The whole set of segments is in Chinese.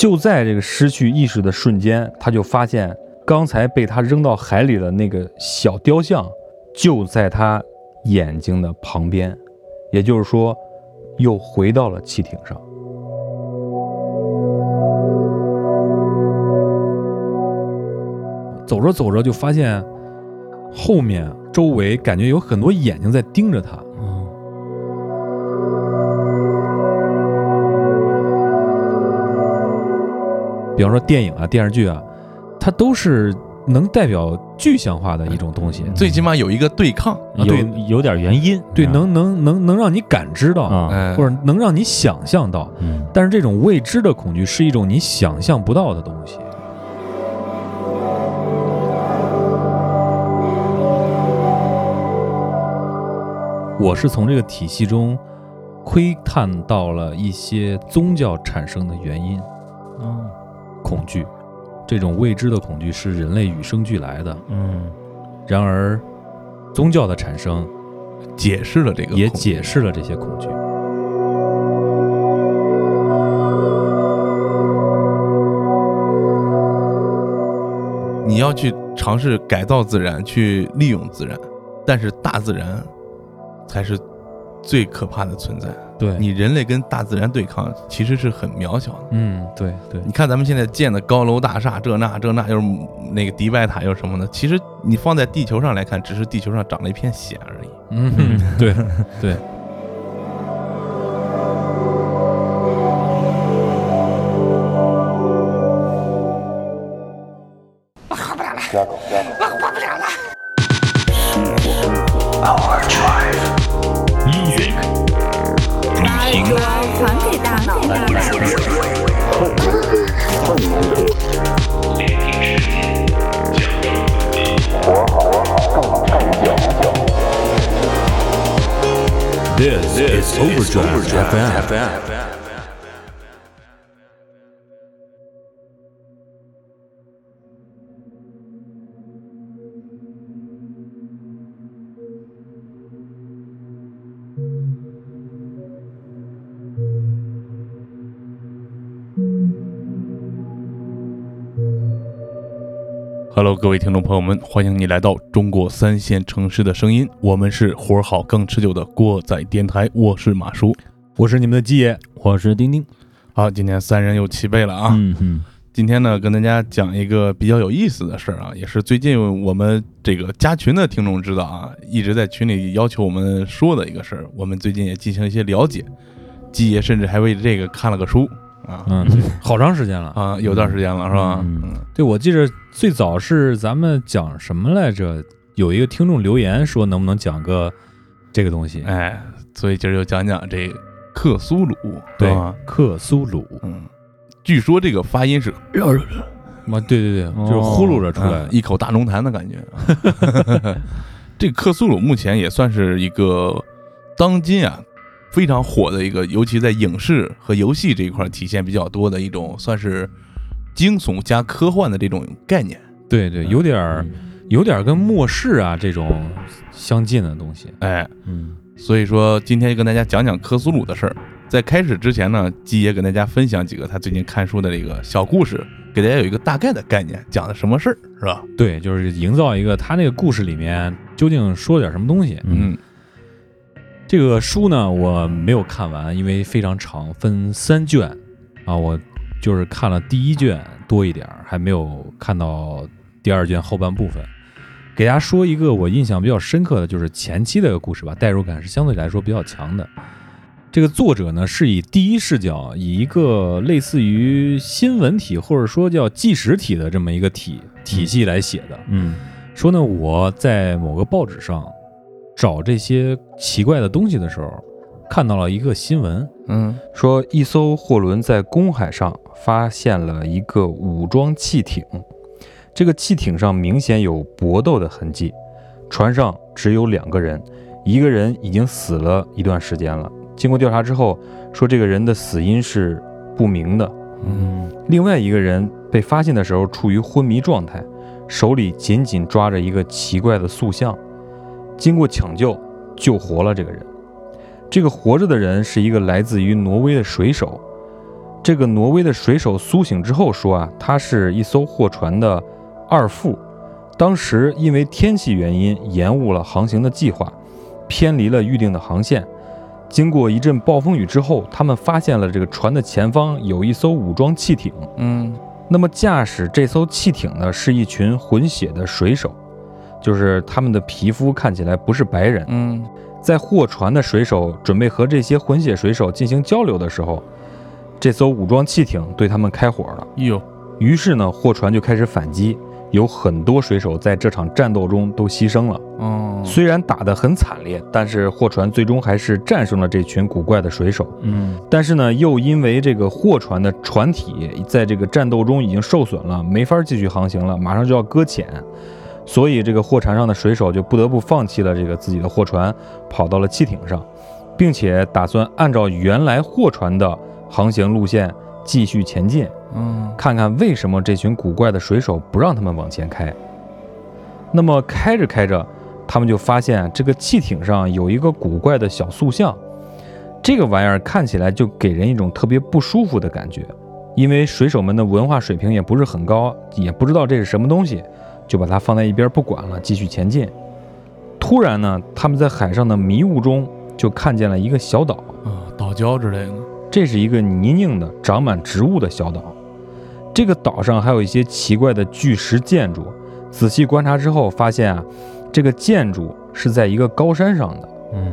就在这个失去意识的瞬间，他就发现刚才被他扔到海里的那个小雕像，就在他眼睛的旁边，也就是说，又回到了汽艇上。走着走着就发现后面周围感觉有很多眼睛在盯着他。比方说电影啊、电视剧啊，它都是能代表具象化的一种东西，最起码有一个对抗，有对有点原因，对，啊能能能能让你感知到，啊，哎，或者能让你想象到。嗯但是这种未知的恐惧是一种你想象不到的东西。我是从这个体系中窥探到了一些宗教产生的原因。嗯恐惧，这种未知的恐惧是人类与生俱来的。嗯然而，宗教的产生解释了这个也解释了这些恐惧。你要去尝试改造自然，去利用自然，但是大自然才是最可怕的存在。对你人类跟大自然对抗，其实是很渺小的。嗯，对对你看咱们现在建的高楼大厦，这那这那又是那个迪拜塔又是什么的，其实你放在地球上来看，只是地球上长了一片藓而已。嗯哼，对对。Overdrive FM. FM. FM. FM. 喽，各位听众朋友们，欢迎你来到中国三线城市的声音，我们是活儿好更持久的过载电台，我是马叔。我是你们的鸡爷，我是丁丁。好，今天三人又齐备了啊！嗯嗯今天呢，跟大家讲一个比较有意思的事儿啊，也是最近我们这个加群的听众知道啊，一直在群里要求我们说的一个事儿。我们最近也进行一些了解，季爷甚至还为这个看了个书啊嗯，好长时间了。啊，有段时间了是吧？嗯嗯，对，我记着最早是咱们讲什么来着？有一个听众留言说，能不能讲个这个东西？哎，所以今儿就讲讲这克苏鲁，对吧？，克苏鲁。嗯，据说这个发音是啊，对对对，就是呼噜着出来一口大浓痰的感觉。这克苏鲁目前也算是一个当今啊非常火的一个，尤其在影视和游戏这一块体现比较多的一种，算是惊悚加科幻的这种概念。对对，有点儿有点儿跟末世啊这种相近的东西。哎，嗯所以说今天就跟大家讲讲科苏鲁的事儿。在开始之前呢，鸡爷跟大家分享几个他最近看书的这个小故事，给大家有一个大概的概念，讲的什么事儿是吧？对，就是营造一个他那个故事里面究竟说了点什么东西。嗯这个书呢，我没有看完，因为非常长，分三卷啊，我就是看了第一卷多一点儿，还没有看到第二卷后半部分。给大家说一个我印象比较深刻的，就是前期的故事吧，代入感是相对来说比较强的。这个作者呢是以第一视角，以一个类似于新闻体或者说叫纪实体的这么一个体体系来写的。嗯说呢，我在某个报纸上找这些奇怪的东西的时候，看到了一个新闻，嗯。说一艘货轮在公海上发现了一个武装汽艇，这个汽艇上明显有搏斗的痕迹，船上只有两个人，一个人已经死了一段时间了。经过调查之后，说这个人的死因是不明的，嗯。另外一个人被发现的时候处于昏迷状态，手里紧紧抓着一个奇怪的塑像。经过抢救，救活了这个人。这个活着的人是一个来自于挪威的水手。这个挪威的水手苏醒之后说啊，他是一艘货船的二副，当时因为天气原因延误了航行的计划，偏离了预定的航线。经过一阵暴风雨之后，他们发现了这个船的前方有一艘武装汽艇。嗯那么驾驶这艘汽艇呢，是一群混血的水手，就是他们的皮肤看起来不是白人。嗯在货船的水手准备和这些混血水手进行交流的时候，这艘武装汽艇对他们开火了。哟，于是呢，货船就开始反击，有很多水手在这场战斗中都牺牲了。哦，虽然打得很惨烈，但是货船最终还是战胜了这群古怪的水手。嗯但是呢，又因为这个货船的船体在这个战斗中已经受损了，没法继续航行了，马上就要搁浅，所以这个货船上的水手就不得不放弃了这个自己的货船，跑到了汽艇上，并且打算按照原来货船的航行路线继续前进，嗯看看为什么这群古怪的水手不让他们往前开。那么开着开着，他们就发现这个汽艇上有一个古怪的小塑像，这个玩意儿看起来就给人一种特别不舒服的感觉。因为水手们的文化水平也不是很高，也不知道这是什么东西，就把它放在一边不管了，继续前进。突然呢，他们在海上的迷雾中就看见了一个小岛，啊，岛礁之类的，这是一个泥泞的、长满植物的小岛。这个岛上还有一些奇怪的巨石建筑。仔细观察之后，发现啊，这个建筑是在一个高山上的，嗯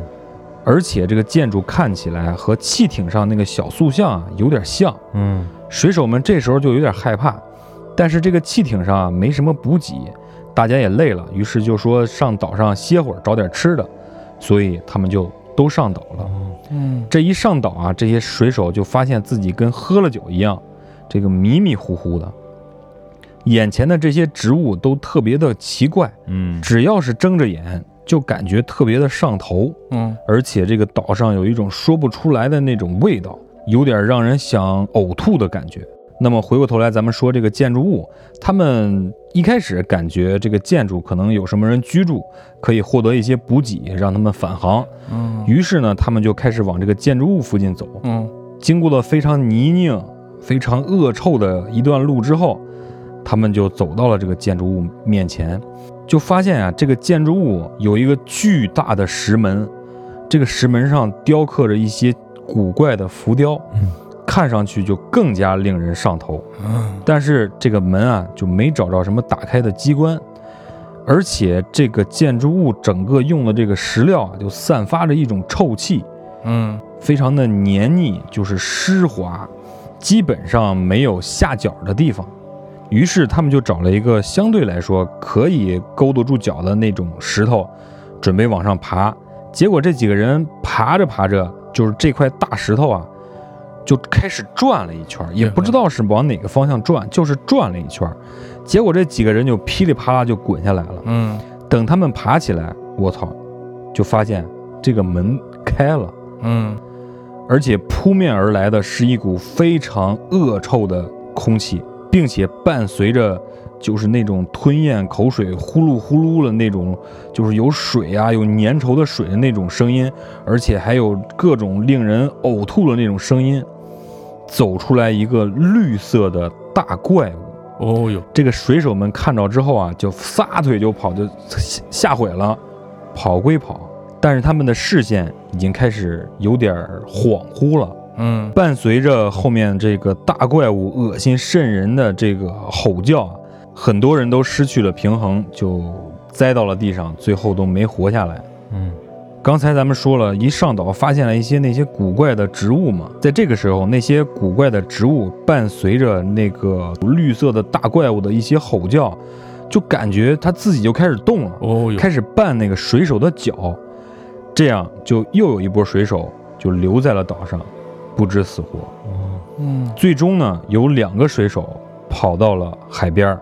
而且这个建筑看起来和汽艇上那个小塑像啊有点像。嗯水手们这时候就有点害怕，但是这个汽艇上啊没什么补给，大家也累了，于是就说上岛上歇会儿，找点吃的，所以他们就都上岛了。嗯这一上岛啊，这些水手就发现自己跟喝了酒一样，这个迷迷糊糊的。眼前的这些植物都特别的奇怪，嗯只要是睁着眼，就感觉特别的上头。嗯而且这个岛上有一种说不出来的那种味道，有点让人想呕吐的感觉。那么回过头来，咱们说这个建筑物，他们一开始感觉这个建筑可能有什么人居住，可以获得一些补给，让他们返航。嗯。于是呢，他们就开始往这个建筑物附近走。嗯。经过了非常泥泞、非常恶臭的一段路之后，他们就走到了这个建筑物面前，就发现啊，这个建筑物有一个巨大的石门，这个石门上雕刻着一些古怪的浮雕，嗯看上去就更加令人上头。但是这个门啊，就没找着什么打开的机关，而且这个建筑物整个用的这个石料啊，就散发着一种臭气。嗯非常的黏腻，就是湿滑，基本上没有下脚的地方。于是他们就找了一个相对来说可以勾得住脚的那种石头，准备往上爬。结果这几个人爬着爬着，就是这块大石头啊，就开始转了一圈儿，也不知道是往哪个方向转，就是转了一圈儿。结果这几个人就噼里啪啦就滚下来了。嗯等他们爬起来，我操，就发现这个门开了。嗯而且扑面而来的是一股非常恶臭的空气，并且伴随着就是那种吞咽口水呼噜呼噜的那种，就是有水啊，有粘稠的水的那种声音，而且还有各种令人呕吐的那种声音。走出来一个绿色的大怪物，哦哟，这个水手们看到之后啊，就撒腿就跑，就吓吓毁了。跑归跑，但是他们的视线已经开始有点儿恍惚了。嗯伴随着后面这个大怪物恶心瘆人的这个吼叫啊，很多人都失去了平衡，就栽到了地上，最后都没活下来。嗯刚才咱们说了一上岛发现了一些那些古怪的植物嘛，在这个时候，那些古怪的植物伴随着那个绿色的大怪物的一些吼叫，就感觉它自己就开始动了，哦，开始绊那个水手的脚，这样就又有一波水手就留在了岛上，不知死活。哦。嗯最终呢，有两个水手跑到了海边儿，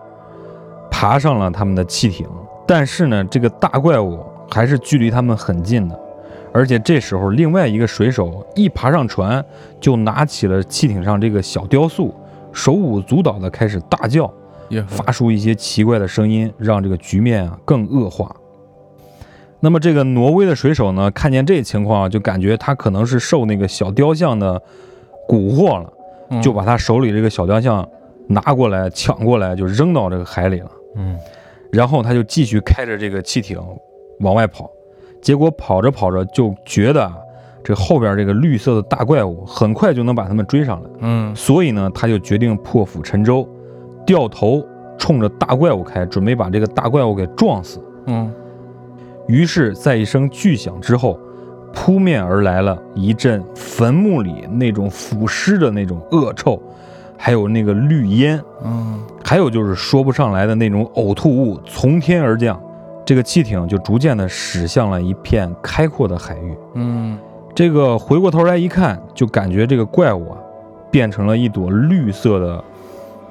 爬上了他们的汽艇，但是呢，这个大怪物还是距离他们很近的。而且这时候，另外一个水手一爬上船，就拿起了汽艇上这个小雕塑，手舞足蹈的开始大叫，也发出一些奇怪的声音，让这个局面啊更恶化。那么这个挪威的水手呢，看见这情况啊，就感觉他可能是受那个小雕像的蛊惑了，嗯就把他手里这个小雕像拿过来抢过来，就扔到这个海里了。嗯然后他就继续开着这个汽艇往外跑，结果跑着跑着就觉得啊，这后边这个绿色的大怪物很快就能把他们追上来，嗯所以呢，他就决定破釜沉舟，掉头冲着大怪物开，准备把这个大怪物给撞死。嗯于是，在一声巨响之后，扑面而来了一阵坟墓里那种腐尸的那种恶臭，还有那个绿烟，嗯还有就是说不上来的那种呕吐物从天而降。这个汽艇就逐渐的驶向了一片开阔的海域。嗯这个回过头来一看，就感觉这个怪物啊，变成了一朵绿色的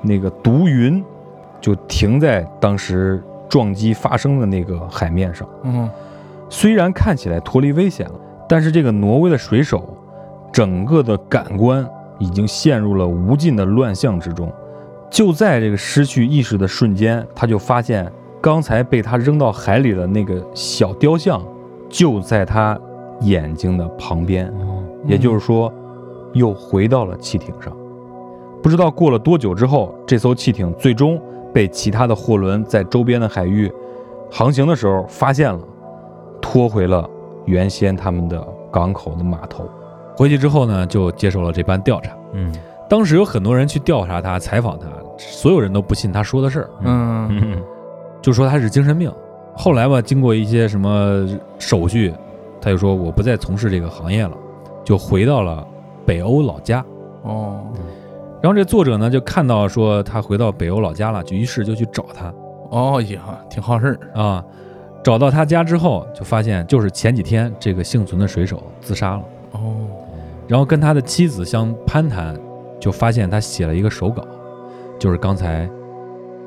那个毒云，就停在当时撞击发生的那个海面上。嗯虽然看起来脱离危险了，但是这个挪威的水手，整个的感官已经陷入了无尽的乱象之中。就在这个失去意识的瞬间，他就发现刚才被他扔到海里的那个小雕像，就在他眼睛的旁边。哦也就是说，又回到了汽艇上。不知道过了多久之后，这艘汽艇最终被其他的货轮在周边的海域航行的时候发现了，拖回了原先他们的港口的码头。回去之后呢，就接受了这番调查。嗯当时有很多人去调查他、采访他，所有人都不信他说的事儿，嗯嗯 就说他是精神病。后来吧，经过一些什么手续，他就说我不再从事这个行业了，就回到了北欧老家。哦然后这作者呢就看到说他回到北欧老家了，就于是就去找他哦呀，挺好事儿。啊。找到他家之后，就发现就是前几天这个幸存的水手自杀了。哦然后跟他的妻子相攀谈，就发现他写了一个手稿，就是刚才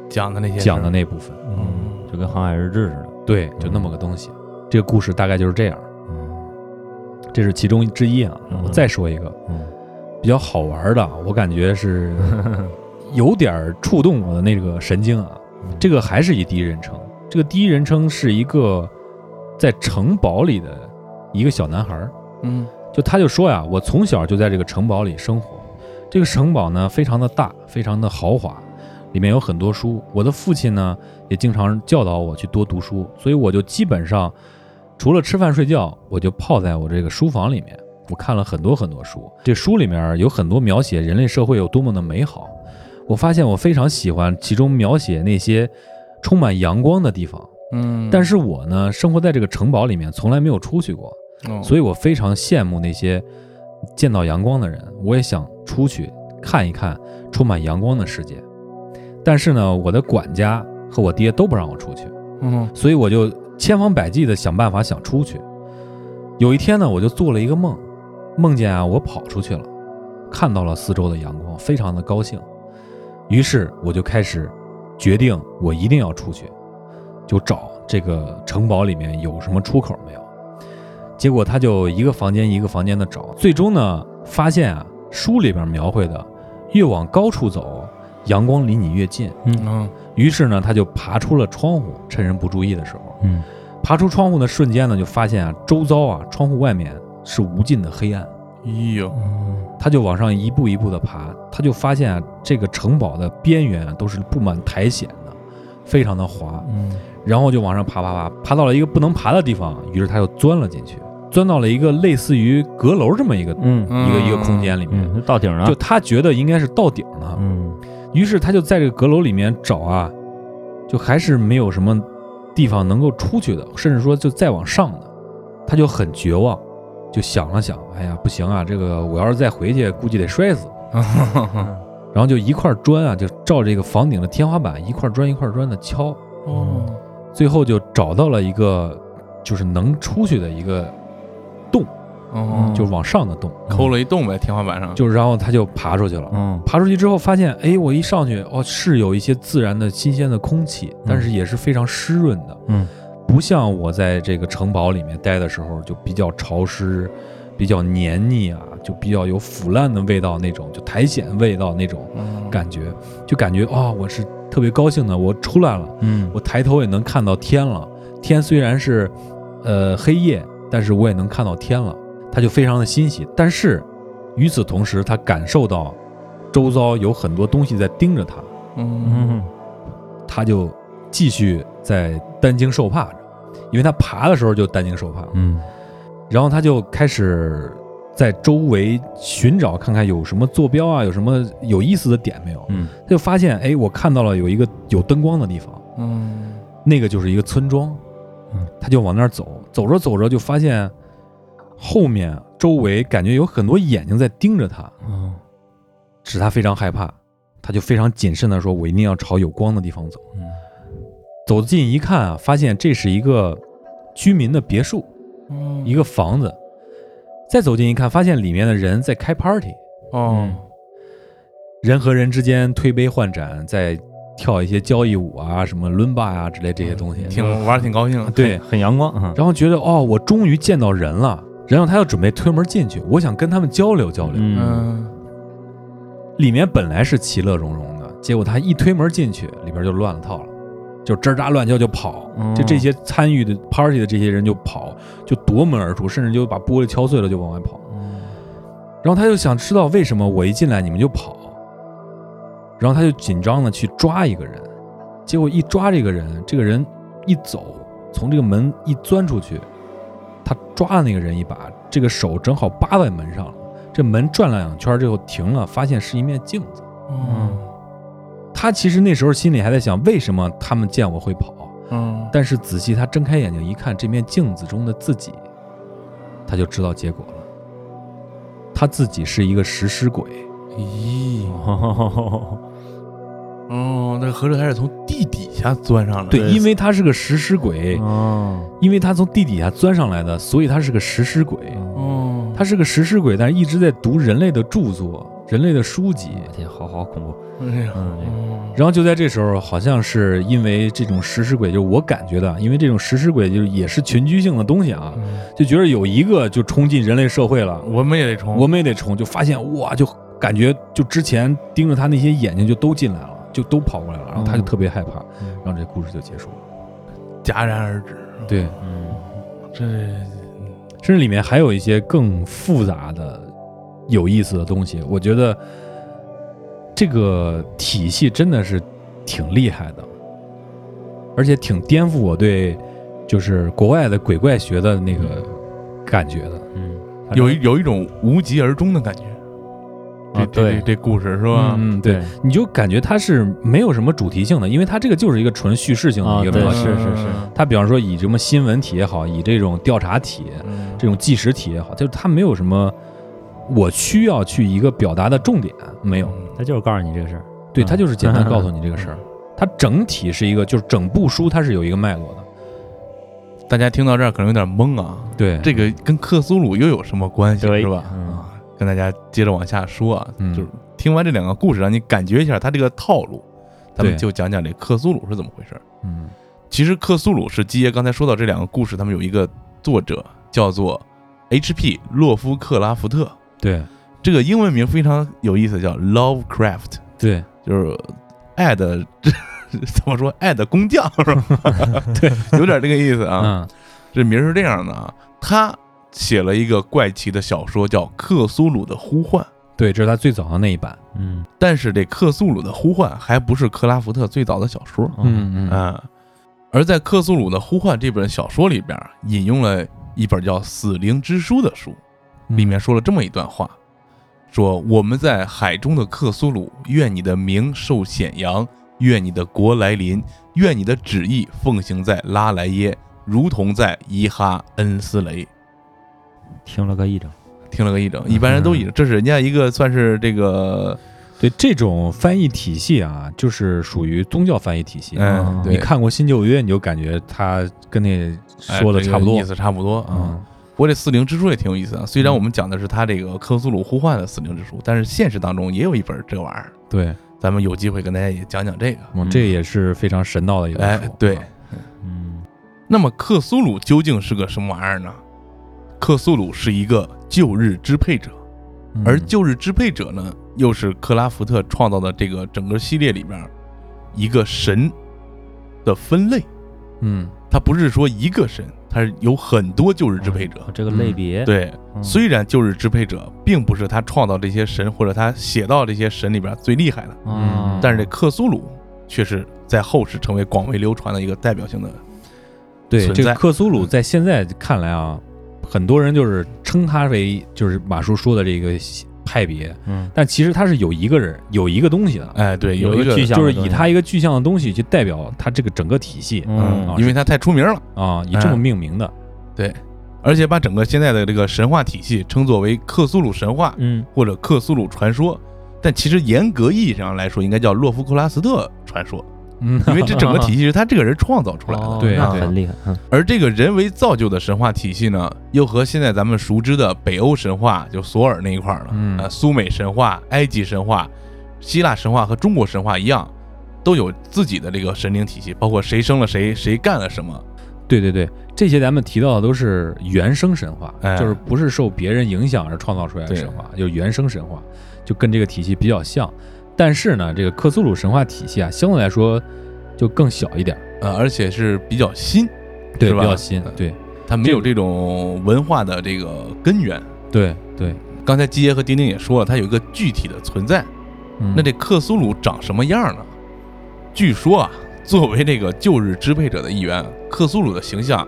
讲的那些讲的那部分。嗯，就跟航海日志似的。对，就那么个东西。这个故事大概就是这样，嗯这是其中之一啊。嗯我再说一个嗯比较好玩的，我感觉是 有点触动我的那个神经啊。这个还是以第一人称，这个第一人称是一个在城堡里的一个小男孩儿，嗯就他就说呀，我从小就在这个城堡里生活，这个城堡呢非常的大，非常的豪华，里面有很多书。我的父亲呢也经常教导我去多读书，所以我就基本上除了吃饭睡觉，我就泡在我这个书房里面。我看了很多很多书，这书里面有很多描写人类社会有多么的美好。我发现我非常喜欢其中描写那些充满阳光的地方，嗯，但是我呢生活在这个城堡里面，从来没有出去过。哦所以我非常羡慕那些见到阳光的人，我也想出去看一看充满阳光的世界。但是呢，我的管家和我爹都不让我出去，嗯所以我就千方百计的想办法想出去。有一天呢，我就做了一个梦，梦见啊我跑出去了，看到了四周的阳光，非常的高兴。于是我就开始决定，我一定要出去，就找这个城堡里面有什么出口没有。结果他就一个房间一个房间的找，最终呢发现啊，书里边描绘的越往高处走，阳光离你越近。嗯于是呢，他就爬出了窗户，趁人不注意的时候，嗯爬出窗户的瞬间呢，就发现啊，周遭啊，窗户外面是无尽的黑暗。哎呦，他就往上一步一步的爬，他就发现啊，这个城堡的边缘啊都是布满苔藓的，非常的滑。嗯然后就往上爬爬爬，爬到了一个不能爬的地方，于是他又钻了进去，钻到了一个类似于阁楼这么一个、嗯一个一个空间里面。嗯，到顶了。就他觉得应该是到顶了，嗯于是他就在这个阁楼里面找啊，就还是没有什么地方能够出去的，甚至说就再往上的，他就很绝望，就想了想，哎呀，不行啊，这个我要是再回去，估计得摔死。然后就一块砖啊，就照这个房顶的天花板一块砖一块砖的敲，哦，最后就找到了一个就是能出去的一个洞，哦，就往上的洞，抠了一洞呗，天花板上。就然后他就爬出去了。嗯爬出去之后发现，哎，我一上去，哦，是有一些自然的新鲜的空气，但是也是非常湿润的，嗯不像我在这个城堡里面待的时候就比较潮湿，比较黏腻啊，就比较有腐烂的味道那种，就苔藓味道那种嗯感觉，就感觉啊、我是特别高兴的，我出来了，嗯我抬头也能看到天了。天虽然是呃黑夜，但是我也能看到天了，他就非常的欣喜。但是与此同时，他感受到周遭有很多东西在盯着他，嗯。嗯他就继续在担惊受怕着，因为他爬的时候就担惊受怕，嗯。然后他就开始在周围寻找，看看有什么坐标啊，有什么有意思的点没有。嗯。他就发现，哎，我看到了有一个有灯光的地方，嗯。那个就是一个村庄。嗯，他就往那儿走，走着走着就发现后面周围感觉有很多眼睛在盯着他，嗯使他非常害怕。他就非常谨慎的说：“我一定要朝有光的地方走。”嗯走近一看啊，发现这是一个居民的别墅，嗯一个房子。再走近一看，发现里面的人在开 party，哦人和人之间推杯换盏，在跳一些交谊舞啊、什么伦巴呀之类这些东西。挺玩的挺高兴，对，很阳光啊，然后觉得哦，我终于见到人了。然后他要准备推门进去，我想跟他们交流交流。嗯。嗯里面本来是其乐融融的，结果他一推门进去，里边就乱了套了，就吱喳乱叫就跑，哦。就这些参与的 party 的这些人就跑，就夺门而出，甚至就把玻璃敲碎了就往外跑。然后他就想知道为什么我一进来你们就跑，然后他就紧张的去抓一个人，结果一抓这个人，这个人一走，从这个门一钻出去，他抓了那个人一把，这个手正好扒在门上了，这门转了两圈之后停了，发现是一面镜子。嗯他其实那时候心里还在想，为什么他们见我会跑？嗯但是仔细他睁开眼睛一看，这面镜子中的自己，他就知道结果了。他自己是一个食尸鬼，咦哦 哦，那合着还是从地底下钻上来的，对，因为他是个食尸鬼，哦。因为他从地底下钻上来的，所以他是个食尸鬼。哦，他是个食尸鬼，但是一直在读人类的著作、人类的书籍。天，好好恐怖，哎呀然后就在这时候，好像是因为这种食尸鬼，就是我感觉的，因为这种食尸鬼就是也是群居性的东西啊，嗯。就觉得有一个就冲进人类社会了，我们也得冲，我们也得冲，就发现哇，就感觉就之前盯着他那些眼睛就都进来了，就都跑过来了，然后他就特别害怕，然后这故事就结束了。戛然而止。对，嗯这甚至里面还有一些更复杂的、有意思的东西，我觉得这个体系真的是挺厉害的，而且挺颠覆我对就是国外的鬼怪学的那个感觉的。嗯，有一有一种无疾而终的感觉。这啊对这故事是吧？嗯，对，你就感觉它是没有什么主题性的，因为它这个就是一个纯叙事性的一个描写。是是是它比方说以什么新闻体也好，以这种调查体、嗯这种纪实体也好，就是它没有什么我需要去一个表达的重点，没有。它就是告诉你这个事儿，对，嗯它就是简单 告诉你这个事儿。它整体是一个，就是整部书它是有一个脉络的。大家听到这儿可能有点懵啊，对，这个跟克苏鲁又有什么关系对是吧？跟大家接着往下说啊，嗯就是听完这两个故事，让你感觉一下他这个套路，咱们就讲讲这克苏鲁是怎么回事儿。嗯其实克苏鲁是基爷刚才说到这两个故事，他们有一个作者叫做 H.P. 洛夫克拉福特，对这个英文名非常有意思，叫 Lovecraft，对就是爱的 怎么说爱的工匠是吧？对，有点这个意思啊。嗯这名儿是这样的啊，他写了一个怪奇的小说，叫《克苏鲁的呼唤》。对，这是他最早的那一版。嗯但是这克苏鲁的呼唤还不是克拉福特最早的小说嗯嗯啊、而在克苏鲁的呼唤这本小说里边，引用了一本叫《死灵之书》的书，嗯里面说了这么一段话：说我们在海中的克苏鲁，愿你的名受显扬，愿你的国来临，愿你的旨意奉行在拉莱耶，如同在伊哈恩斯雷。听了个一整，听了个一整，一般人都一整，这是人家一个算是这个，对这种翻译体系啊，就是属于宗教翻译体系。嗯，对你看过新旧约，你就感觉他跟那哎说的差不多这个意。思差不多啊。嗯不过这四灵之书也挺有意思啊，虽然我们讲的是他这个克苏鲁呼唤的四灵之书，但是现实当中也有一本这玩意儿，对，咱们有机会跟大家也讲讲这个。嗯，这也是非常神道的一本书。，哎对，嗯那么克苏鲁究竟是个什么玩意儿呢？克苏鲁是一个旧日支配者，嗯而旧日支配者呢，又是克拉福特创造的这个整个系列里边一个神的分类。嗯它不是说一个神，它是有很多旧日支配者。哦这个类别，对，嗯，虽然旧日支配者并不是他创造这些神或者他写到这些神里边最厉害的，嗯，但是这克苏鲁却是在后世成为广为流传的一个代表性的。对这个克苏鲁，在现在看来啊，很多人就是称他为就是马叔说的这个派别，嗯。但其实他是有一个人有一个东西的，哎，对，有一个具象就是以他一个具象的东西去代表他这个整个体系。嗯。因为他太出名了，啊，以这么哎命名的。对，而且把整个现在的这个神话体系称作为克苏鲁神话嗯。或者克苏鲁传说，但其实严格意义上来说，应该叫洛夫克拉斯特传说，嗯，因为这整个体系是他这个人创造出来的。哦对很厉害，嗯而这个人为造就的神话体系呢，又和现在咱们熟知的北欧神话，就索尔那一块儿的，嗯呃，苏美神话、埃及神话、希腊神话和中国神话一样，都有自己的这个神灵体系，包括谁生了谁，谁干了什么。对对对，这些咱们提到的都是原生神话，哎就是不是受别人影响而创造出来的神话，就是原生神话，就跟这个体系比较像。但是呢，这个克苏鲁神话体系啊，相对来说就更小一点儿，呃，而且是比较新，对，比较新，对它没有这种文化的这个根源。对对。刚才基爷和丁丁也说了，它有一个具体的存在。嗯那这克苏鲁长什么样呢？据说啊，作为这个旧日支配者的一员，克苏鲁的形象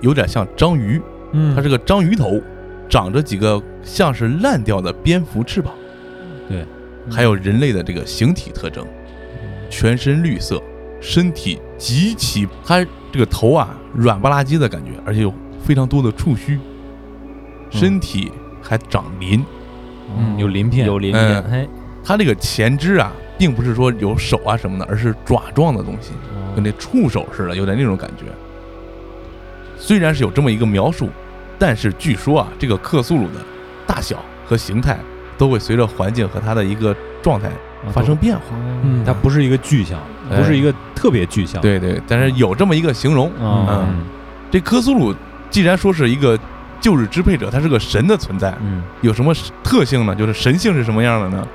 有点像章鱼，嗯它是个章鱼头，长着几个像是烂掉的蝙蝠翅膀，对，还有人类的这个形体特征，全身绿色，身体极其，它这个头啊软不拉几的感觉，而且有非常多的触须，身体还长鳞，嗯有鳞片有鳞嗯片，嘿，它这个前肢啊，并不是说有手啊什么的，而是爪状的东西，跟那触手似的，有点那种感觉。虽然是有这么一个描述，但是据说啊，这个克苏鲁的大小和形态都会随着环境和它的一个状态发生变化。嗯，它不是一个具象，哎不是一个特别具象。，对对，但是有这么一个形容。嗯嗯，这克苏鲁既然说是一个旧日支配者，他是个神的存在，嗯有什么特性呢？就是神性是什么样的呢？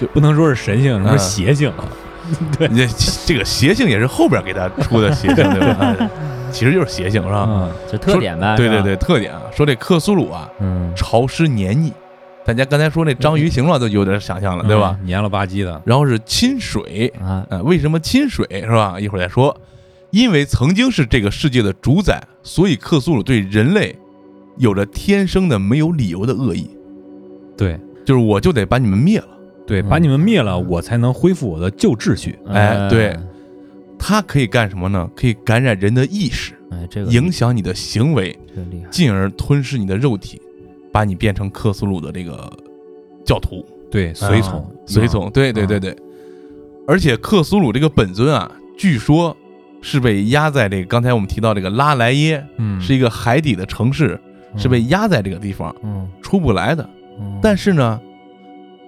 就不能说是神性，什么嗯邪性。对，这这个邪性也是后边给他出的邪性，对吧？哎其实就是邪性，是吧？嗯，这特点呗，对对对，，特点啊，说这克苏鲁啊，嗯潮湿黏腻，大家刚才说那章鱼形状都有点想象了，对吧？嗯？黏了吧唧的。然后是亲水，啊，呃，为什么亲水是吧？一会儿再说。因为曾经是这个世界的主宰，所以克苏鲁对人类有着天生的没有理由的恶意，对就是我就得把你们灭了。对，嗯把你们灭了，我才能恢复我的旧秩序。哎对嗯，他可以干什么呢？可以感染人的意识，哎，这个影响你的行为，进而吞噬你的肉体，把你变成克苏鲁的这个教徒。对，随从啊，随从，对对对对。而且克苏鲁这个本尊啊，据说是被压在这个刚才我们提到这个拉莱耶，嗯，是一个海底的城市，是被压在这个地方嗯，出不来的。嗯，但是呢，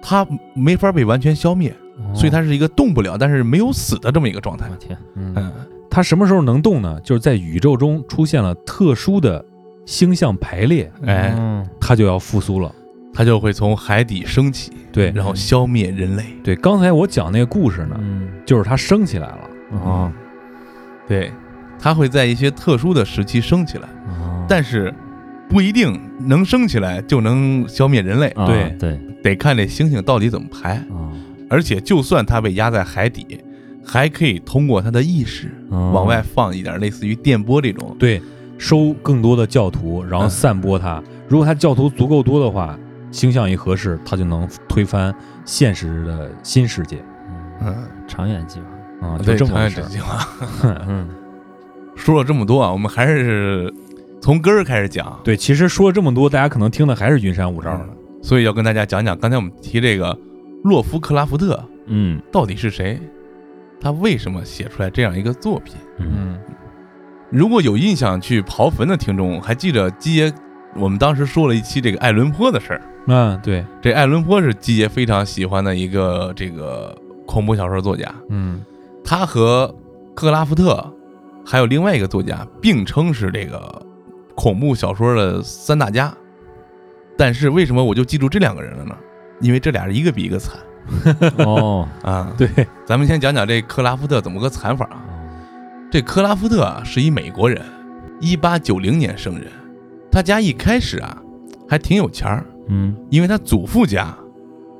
它没法被完全消灭，哦所以它是一个动不了，但是没有死的这么一个状态我。天，嗯，嗯，它什么时候能动呢？就是在宇宙中出现了特殊的星象排列，哎，嗯它就要复苏了。它就会从海底升起，对然后消灭人类。对，刚才我讲那个故事呢，嗯就是它升起来了。哦对，它会在一些特殊的时期升起来，哦，但是不一定能升起来就能消灭人类。啊对对得看这星星到底怎么排。啊，而且，就算它被压在海底，还可以通过它的意识哦往外放一点类似于电波这种。对，收更多的教徒，然后嗯散播它。如果他教徒足够多的话，星象一合适，他就能推翻现实的新世界嗯，嗯，长远计划，啊，就对，这么回事儿。长远计划。嗯说了这么多啊，我们还是从根儿开始讲。对，其实说了这么多，大家可能听的还是云山雾罩的。所以要跟大家讲讲，刚才我们提这个洛夫克拉福特嗯到底是谁，他为什么写出来这样一个作品？嗯嗯，如果有印象去刨坟的听众，还记得基爷我们当时说了一期这个爱伦坡的事儿。嗯，对，这爱伦坡是基爷非常喜欢的一个这个恐怖小说作家，嗯他和克拉夫特还有另外一个作家并称是这个恐怖小说的三大家。但是为什么我就记住这两个人了呢？因为这俩人一个比一个惨 哦，啊！对，咱们先讲讲这克拉夫特怎么个惨法啊？这克拉夫特啊是一美国人，一八九零年生人。他家一开始啊，还挺有钱儿，嗯因为他祖父家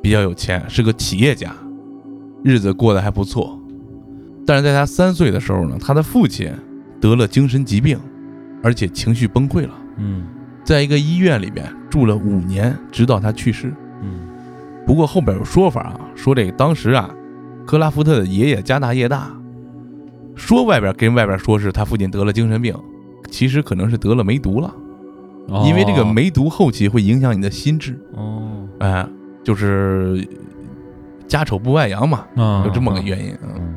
比较有钱，是个企业家，日子过得还不错。但是在他三岁的时候呢，他的父亲得了精神疾病，而且情绪崩溃了，嗯在一个医院里边住了五年，直到他去世。嗯不过后边有说法啊，说这个当时啊，克拉夫特的爷爷家大业大，说外边跟外边说是他父亲得了精神病，其实可能是得了梅毒了，因为这个哦梅毒后期会影响你的心智，哦。哎、就是家丑不外扬嘛，啊有这么个原因。嗯，嗯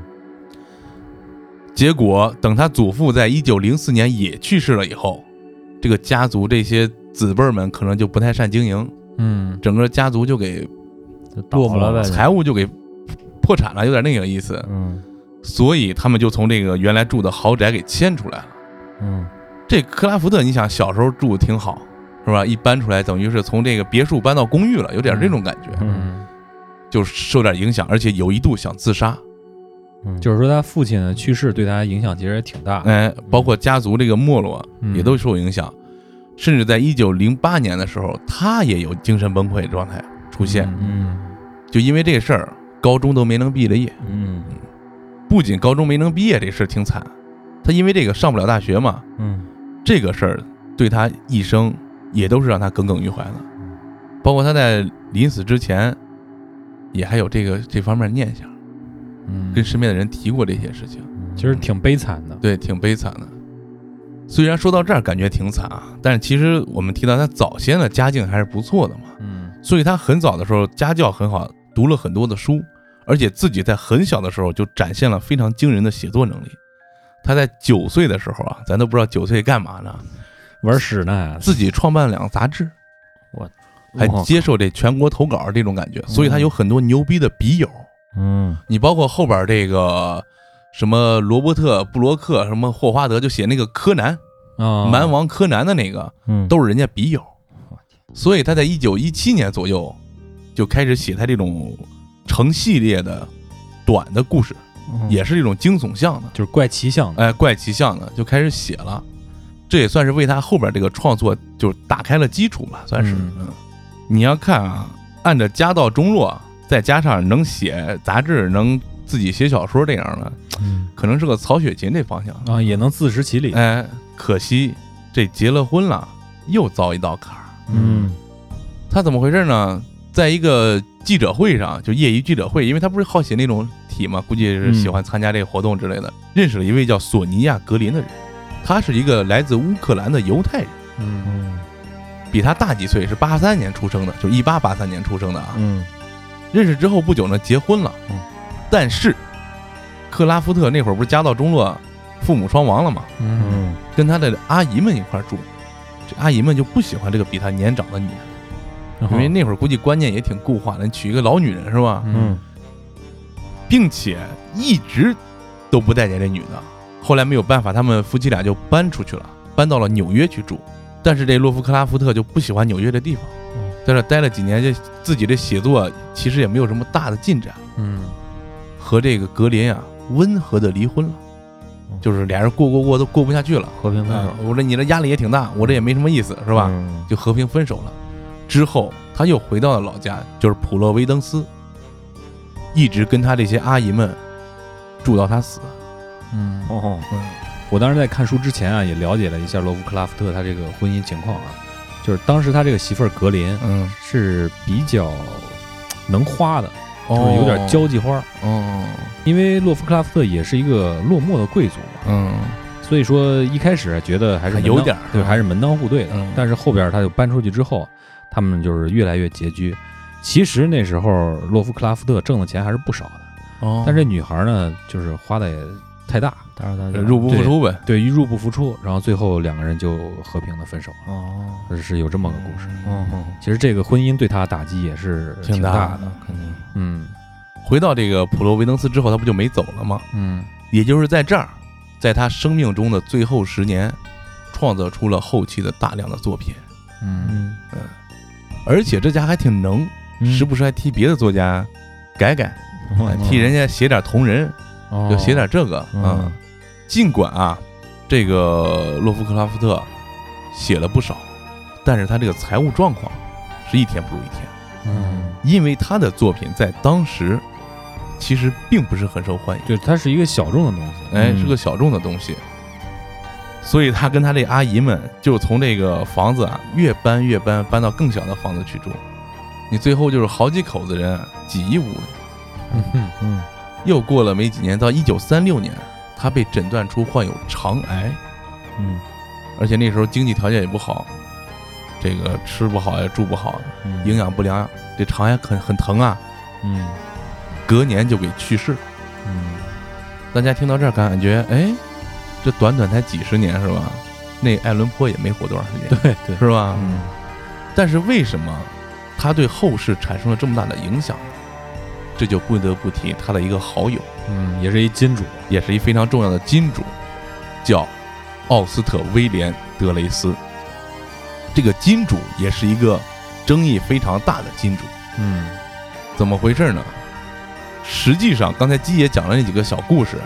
结果等他祖父在一九零四年也去世了以后，这个家族这些子辈们可能就不太善经营，嗯。整个家族就给就倒了呗，财务就给破产了，有点那个意思。嗯所以他们就从这个原来住的豪宅给迁出来了。嗯这克拉福特，你想小时候住挺好，是吧？一搬出来，等于是从这个别墅搬到公寓了，有点这种感觉，嗯就受点影响，而且有一度想自杀。嗯，就是说他父亲的去世对他影响其实也挺大的。哎，包括家族这个没落嗯也都受影响，甚至在一九零八年的时候，他也有精神崩溃状态出现，嗯就因为这事儿，高中都没能毕了业。嗯不仅高中没能毕业这事儿挺惨，他因为这个上不了大学嘛，嗯。这个事儿对他一生也都是让他耿耿于怀的，包括他在临死之前，也还有这个这方面念想，嗯，跟身边的人提过这些事情，其实挺悲惨的。对，挺悲惨的。虽然说到这儿感觉挺惨啊，但是其实我们提到他早先的家境还是不错的嘛，嗯。所以他很早的时候家教很好，读了很多的书，而且自己在很小的时候就展现了非常惊人的写作能力。他在九岁的时候啊，咱都不知道九岁干嘛呢，玩屎呢，自己创办了两个杂志，我还接受这全国投稿这种感觉，所以他有很多牛逼的笔友。嗯你包括后边这个什么罗伯特·布洛克，什么霍华德，就写那个柯南、啊，蛮王柯南的那个，嗯都是人家笔友。所以他在一九一七年左右就开始写他这种成系列的短的故事，嗯也是一种惊悚向的，就是怪奇向的。哎，怪奇向的，就开始写了。这也算是为他后边这个创作就打开了基础吧，算是。嗯嗯，你要看啊，按照家道中落，再加上能写杂志、能自己写小说这样的，嗯可能是个曹雪芹这方向。啊，也能自食其力。哎，可惜这结了婚了，又遭一道坎儿。嗯他怎么回事呢？在一个记者会上，就业余记者会，因为他不是好写那种体嘛，估计是喜欢参加这个活动之类的，认识了一位叫索尼娅·格林的人。他是一个来自乌克兰的犹太人，嗯嗯比他大几岁，是八三年出生的，就一八八三年出生的啊。嗯认识之后不久呢，结婚了。嗯但是克拉夫特那会儿不是家道中落，父母双亡了嘛，嗯嗯跟他的阿姨们一块住。这阿姨们就不喜欢这个比他年长的女人，因为那会儿估计观念也挺固化的，你娶一个老女人是吧？嗯并且一直都不待见这女的。后来没有办法，他们夫妻俩就搬出去了，搬到了纽约去住。但是这洛夫克拉夫特就不喜欢纽约的地方，在这待了几年，这自己的写作其实也没有什么大的进展，嗯和这个格林啊温和的离婚了，就是俩人过过过都过不下去了。和平分手嗯我说你这压力也挺大，我这也没什么意思，是吧？嗯就和平分手了。之后他又回到了老家，就是普洛维登斯，一直跟他这些阿姨们住到他死。嗯，哦。我当时在看书之前啊，也了解了一下罗夫克拉夫特他这个婚姻情况啊，就是当时他这个媳妇儿格林嗯，是比较能花的，哦。就是有点交际花。哦，因为洛夫克拉夫特也是一个落寞的贵族嘛，嗯。所以说一开始觉得还是还有点对，还是门当户对的。嗯。但是后边他就搬出去之后，他们就是越来越拮据。其实那时候洛夫克拉夫特挣的钱还是不少的，哦。但这女孩呢，就是花的也太大，大家入不敷出呗。对，一入不敷出，然后最后两个人就和平的分手了，哦。是是有这么个故事。哦哦其实这个婚姻对他打击也是挺大大的，肯定。嗯。回到这个普罗维登斯之后，他不就没走了吗？嗯。也就是在这儿，在他生命中的最后十年，创造出了后期的大量的作品，嗯。嗯而且这家还挺能，时不时还替别的作家改改，哎替人家写点同人，哦。就写点这个啊。嗯尽管啊，这个洛夫克拉夫特写了不少，但是他这个财务状况是一天不如一天，嗯。因为他的作品在当时其实并不是很受欢迎，对，它是一个小众的东西。哎，嗯。是个小众的东西，所以他跟他这阿姨们就从这个房子啊越搬越搬，搬到更小的房子去住，你最后就是好几口子人挤一屋。里。嗯哼，嗯又过了没几年，到一九三六年，他被诊断出患有肠癌，嗯。而且那时候经济条件也不好，这个吃不好呀，住不好，嗯。营养不良，这肠癌很很疼啊，嗯。隔年就给去世。嗯。大家听到这儿感觉，哎，这短短才几十年是吧？那爱伦坡也没活多长时间，对对，是吧？嗯但是为什么他对后世产生了这么大的影响呢？这就不得不提他的一个好友，嗯，也是一金主。也是一非常重要的金主，叫奥斯特威廉·德雷斯。这个金主也是一个争议非常大的金主。嗯怎么回事呢？实际上，刚才基爷讲了那几个小故事，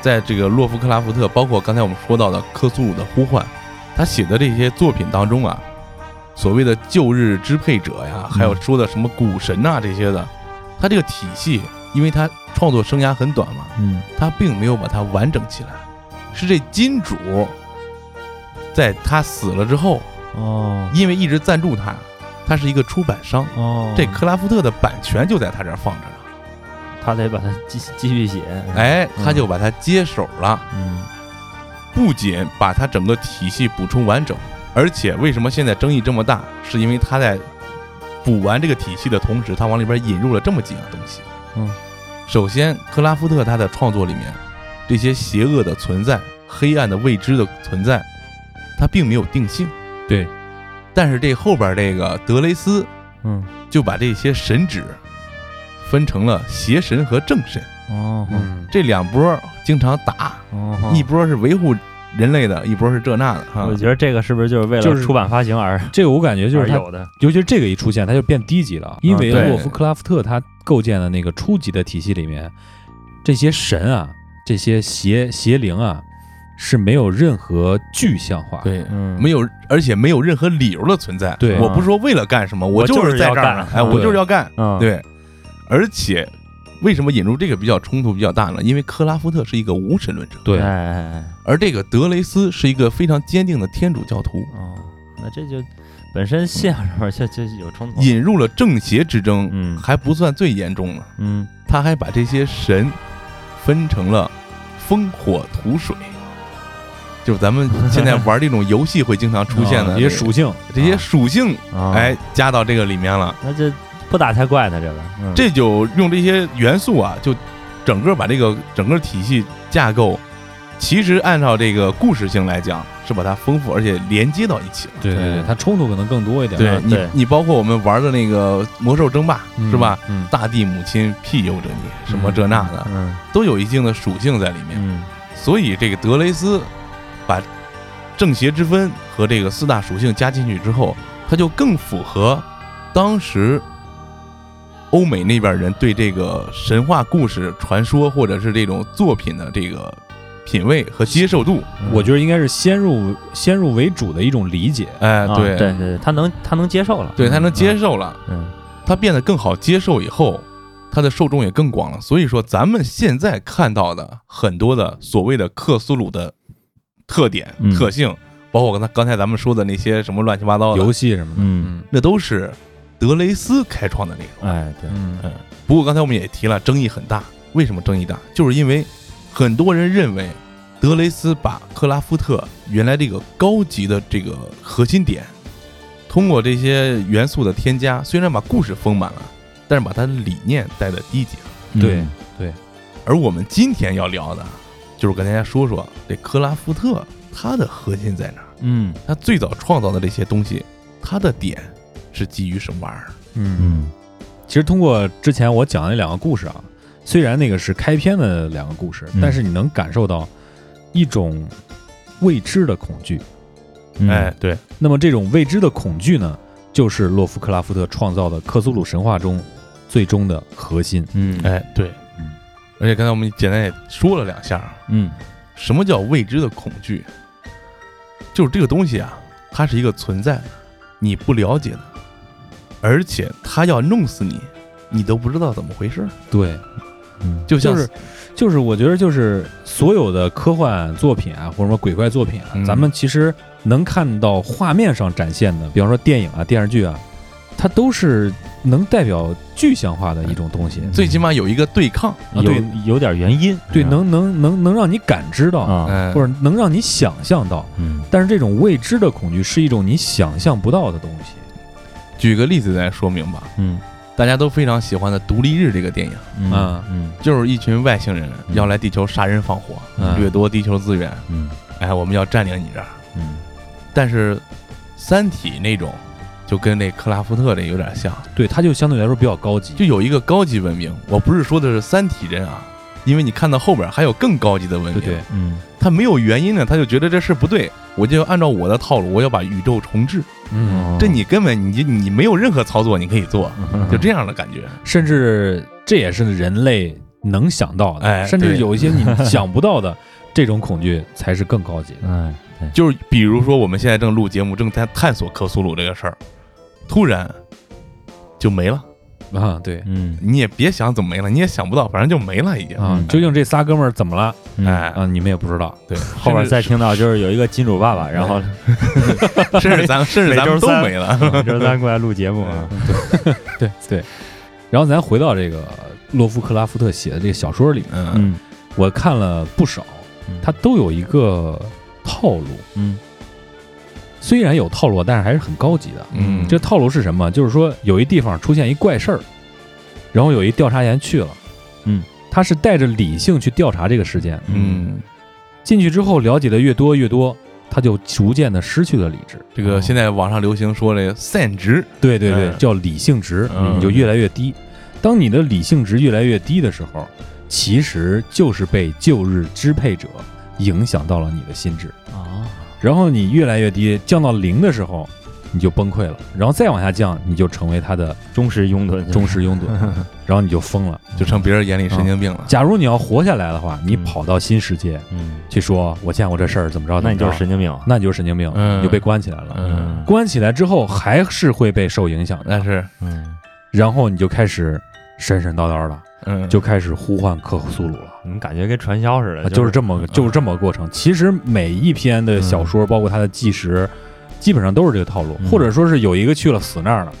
在这个洛夫克拉夫特，包括刚才我们说到的克苏鲁的呼唤，他写的这些作品当中啊，所谓的旧日支配者呀，还有说的什么古神呐、这些的，他这个体系，因为他创作生涯很短嘛，嗯。他并没有把它完整起来，是这金主在他死了之后，哦。因为一直赞助他，他是一个出版商，哦，这克拉夫特的版权就在他这儿放着呢。他得把它继继续写，哎，他就把它接手了，嗯不仅把他整个体系补充完整，而且为什么现在争议这么大，是因为他在补完这个体系的同时，他往里边引入了这么几样东西。嗯，首先，克拉夫特他的创作里面，这些邪恶的存在、黑暗的未知的存在，他并没有定性。对，但是这后边这个德雷斯嗯就把这些神旨分成了邪神和正神。哦。嗯，这两波，经常打。哦，一波是维护人类的，一波是这那的哈。我。觉得这个是不是就是为就是了出版发行而这个我感觉就是有的？尤其是这个一出现，它就变低级了，因为洛夫克拉夫特他构建的那个初级的体系里面，这些神啊，这些邪邪灵啊，是没有任何具象化。，对，嗯，没有，而且没有任何理由的存在。对。我不是说为了干什么，我就就是要在这儿呢，干。哎，我就是要干。嗯，对，而且为什么引入这个比较冲突比较大呢？因为克拉夫特是一个无神论者，对。而这个德雷斯是一个非常坚定的天主教徒，哦，那这就本身信仰上面就就有冲突，引入了正邪之争，嗯。还不算最严重呢。嗯。他还把这些神分成了风、火、土、水，就是咱们现在玩这种游戏会经常出现的啊一些属性，这些属性，啊，哎，加到这个里面了。那这不打才怪呢，这个，嗯这就用这些元素啊，就整个把这个整个体系架构，其实按照这个故事性来讲，是把它丰富而且连接到一起了。对对对对，它冲突可能更多一点。对你，你包括我们玩的那个魔兽争霸，嗯是吧？？嗯，大地母亲庇佑着你，什么这那的，嗯都有一定的属性在里面。嗯所以这个德雷斯把正邪之分和这个四大属性加进去之后，它就更符合当时欧美那边人对这个神话故事、传说或者是这种作品的这个品味和接受度。嗯。我觉得应该是先入先入为主的一种理解。哎，啊对。对对，他能他能接受了，对，他能接受，受了，嗯。他变得更好接受以后。他的受众也更广了，所以说咱们现在看到的很多的所谓的克苏鲁的特点、嗯。特性，包括刚才刚才咱们说的那些什么乱七八糟的游戏什么的，嗯。那都是德雷斯开创的内容。哎对，嗯嗯，不过刚才我们也提了，争议很大。为什么争议大？就是因为很多人认为德雷斯把克拉夫特原来这个高级的这个核心点，通过这些元素的添加，虽然把故事丰满了，但是把他的理念带的低级了。对嗯而我们今天要聊的，就是跟大家说说这克拉夫特他的核心在哪儿？嗯他最早创造的这些东西，他的点是基于什么玩意儿？嗯。嗯其实通过之前我讲的那两个故事啊，虽然那个是开篇的两个故事，嗯但是你能感受到一种未知的恐惧。嗯哎，对，那么这种未知的恐惧呢，就是洛夫克拉夫特创造的克苏鲁神话中最终的核心。嗯哎，对，嗯而且刚才我们简单也说了两下啊，嗯什么叫未知的恐惧？就是这个东西啊，它是一个存在的，你不了解的，而且他要弄死你，你都不知道怎么回事儿。对，嗯。就像就是就是我觉得就是所有的科幻作品啊，或者说鬼怪作品啊，嗯。咱们其实能看到画面上展现的，比方说电影啊、电视剧啊，它都是能代表具象化的一种东西。最起码有一个对抗，有啊对有点原因，对，能能能能让你感知到，啊，哎，或者能让你想象到。嗯。但是这种未知的恐惧是一种你想象不到的东西。举个例子来说明吧。嗯大家都非常喜欢的《独立日》这个电影，嗯啊嗯就是一群外星人嗯要来地球杀人放火，嗯掠夺地球资源，嗯哎，我们要占领你这儿。嗯但是，《三体》那种就跟那克拉夫特这有点像，对，它就相对来说比较高级。就有一个高级文明。我不是说的是三体人啊，因为你看到后边还有更高级的文明，对对，嗯他没有原因呢，他就觉得这事不对，我就要按照我的套路，我要把宇宙重置。嗯，这你根本你你没有任何操作你可以做，就这样的感觉。甚至这也是人类能想到的，哎甚至有一些你想不到的这种恐惧才是更高级的。哎就是比如说我们现在正录节目，正在探索克苏鲁这个事儿，突然就没了。啊，对。嗯。你也别想怎么没了，你也想不到，反正就没了已经。啊，嗯。究竟这仨哥们儿怎么了？嗯。哎，啊？你们也不知道。对，后边再听到就是有一个金主爸爸，然后 甚至咱 甚至咱们都没了。每周三过来录节目啊，对。对。然后咱回到这个洛夫克拉夫特写的这个小说里面，嗯。嗯我看了不少，他都有一个套路，嗯虽然有套路，但是还是很高级的。嗯，这套路是什么？就是说有一地方出现一怪事儿，然后有一调查员去了，嗯，他是带着理性去调查这个事件，嗯，进去之后了解的越多越多，他就逐渐的失去了理智。这个现在网上流行说这个散值，对对对，嗯叫理性值，嗯你就越来越低。当你的理性值越来越低的时候，其实就是被旧日支配者影响到了你的心智。啊然后你越来越低，降到零的时候，你就崩溃了。然后再往下降，你就成为他的忠实拥趸，忠实拥趸，然后你就疯了。就成别人眼里神经病了。假如你要活下来的话，你嗯跑到新世界嗯，去说，我见过这事儿，怎么着？那你就是神经病，那你就是神经病，嗯你就被关起来了。嗯，关起来之后还是会被受影响的，但是嗯然后你就开始神神叨叨的，嗯，就开始呼唤克苏鲁了。你感觉跟传销似的，啊就是这么个就是这么个过程。其实每一篇的小说，包括它的纪实，基本上都是这个套路，嗯或者说是有一个去了死那儿了，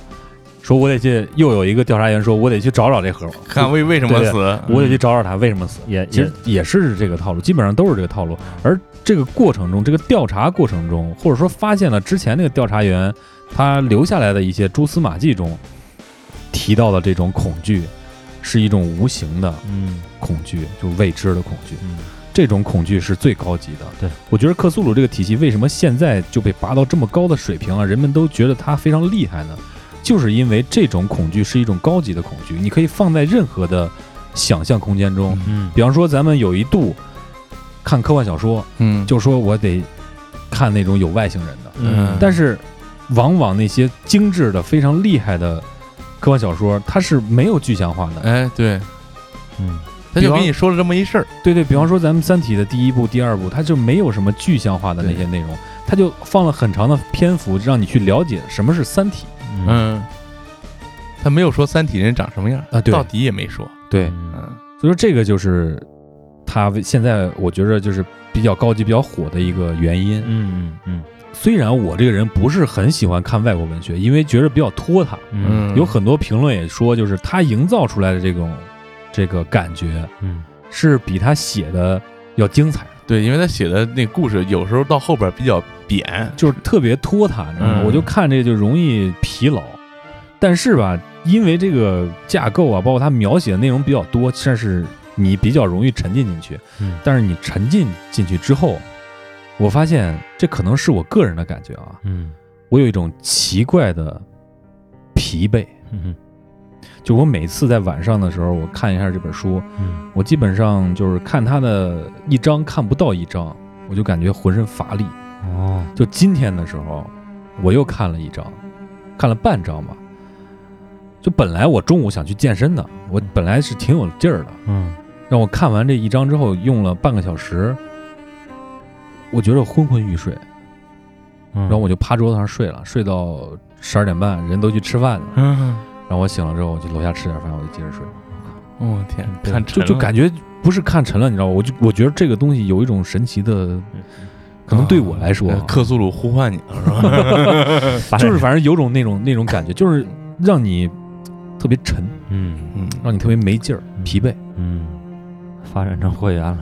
说我得去，又有一个调查员说，我得去找找这盒，看为为什么对死，我得去找找他为什么死。也其实也是这个套路，基本上都是这个套路。而这个过程中，这个调查过程中，或者说发现了之前那个调查员他留下来的一些蛛丝马迹中提到的这种恐惧，是一种无形的嗯恐惧，就未知的恐惧。嗯这种恐惧是最高级的。对，我觉得克苏鲁这个体系为什么现在就被拔到这么高的水平了？人们都觉得它非常厉害呢？就是因为这种恐惧是一种高级的恐惧，你可以放在任何的想象空间中。嗯比方说，咱们有一度看科幻小说，嗯，就说我得看那种有外星人的，嗯但是往往那些精致的、非常厉害的科幻小说，它是没有具象化的。哎，对，嗯。他就给你说了这么一事儿，对对，比方说咱们《三体》的第一部、第二部，它就没有什么具象化的那些内容，它就放了很长的篇幅让你去了解什么是三体。嗯。嗯，他没有说三体人长什么样啊对。到底也没说，对，嗯。嗯所以说这个就是它现在我觉得就是比较高级、比较火的一个原因。嗯嗯嗯虽然我这个人不是很喜欢看外国文学，因为觉得比较拖沓，嗯有很多评论也说，就是他营造出来的这种这个感觉嗯是比他写的要精彩。对，因为他写的那故事有时候到后边比较扁，就是特别拖沓，你知道吗？嗯我就看这个就容易疲劳。但是吧，因为这个架构啊，包括他描写的内容比较多，但是你比较容易沉浸进去。嗯但是你沉浸进去之后，我发现这可能是我个人的感觉啊，嗯。我有一种奇怪的疲惫。嗯就我每次在晚上的时候，我看一下这本书，嗯。我基本上就是看它的一章看不到一章，我就感觉浑身乏力。哦。就今天的时候，我又看了一章，看了半章吧。就本来我中午想去健身的，我本来是挺有劲儿的，嗯。让我看完这一章之后，用了半个小时，我觉得昏昏欲睡，然然后我就趴桌子上睡了，睡到十二点半，人都去吃饭了。嗯，然后我醒了之后，我就楼下吃点饭，我就接着睡。我天，对看就就感觉不是看沉了，你知道吗？我就我觉得这个东西有一种神奇的，可能对我来说，呃克苏鲁呼唤你了是吧？就是反正有种那种那种感觉，就是让你特别沉，嗯嗯，让你特别没劲儿、疲惫。嗯，发展成会员了，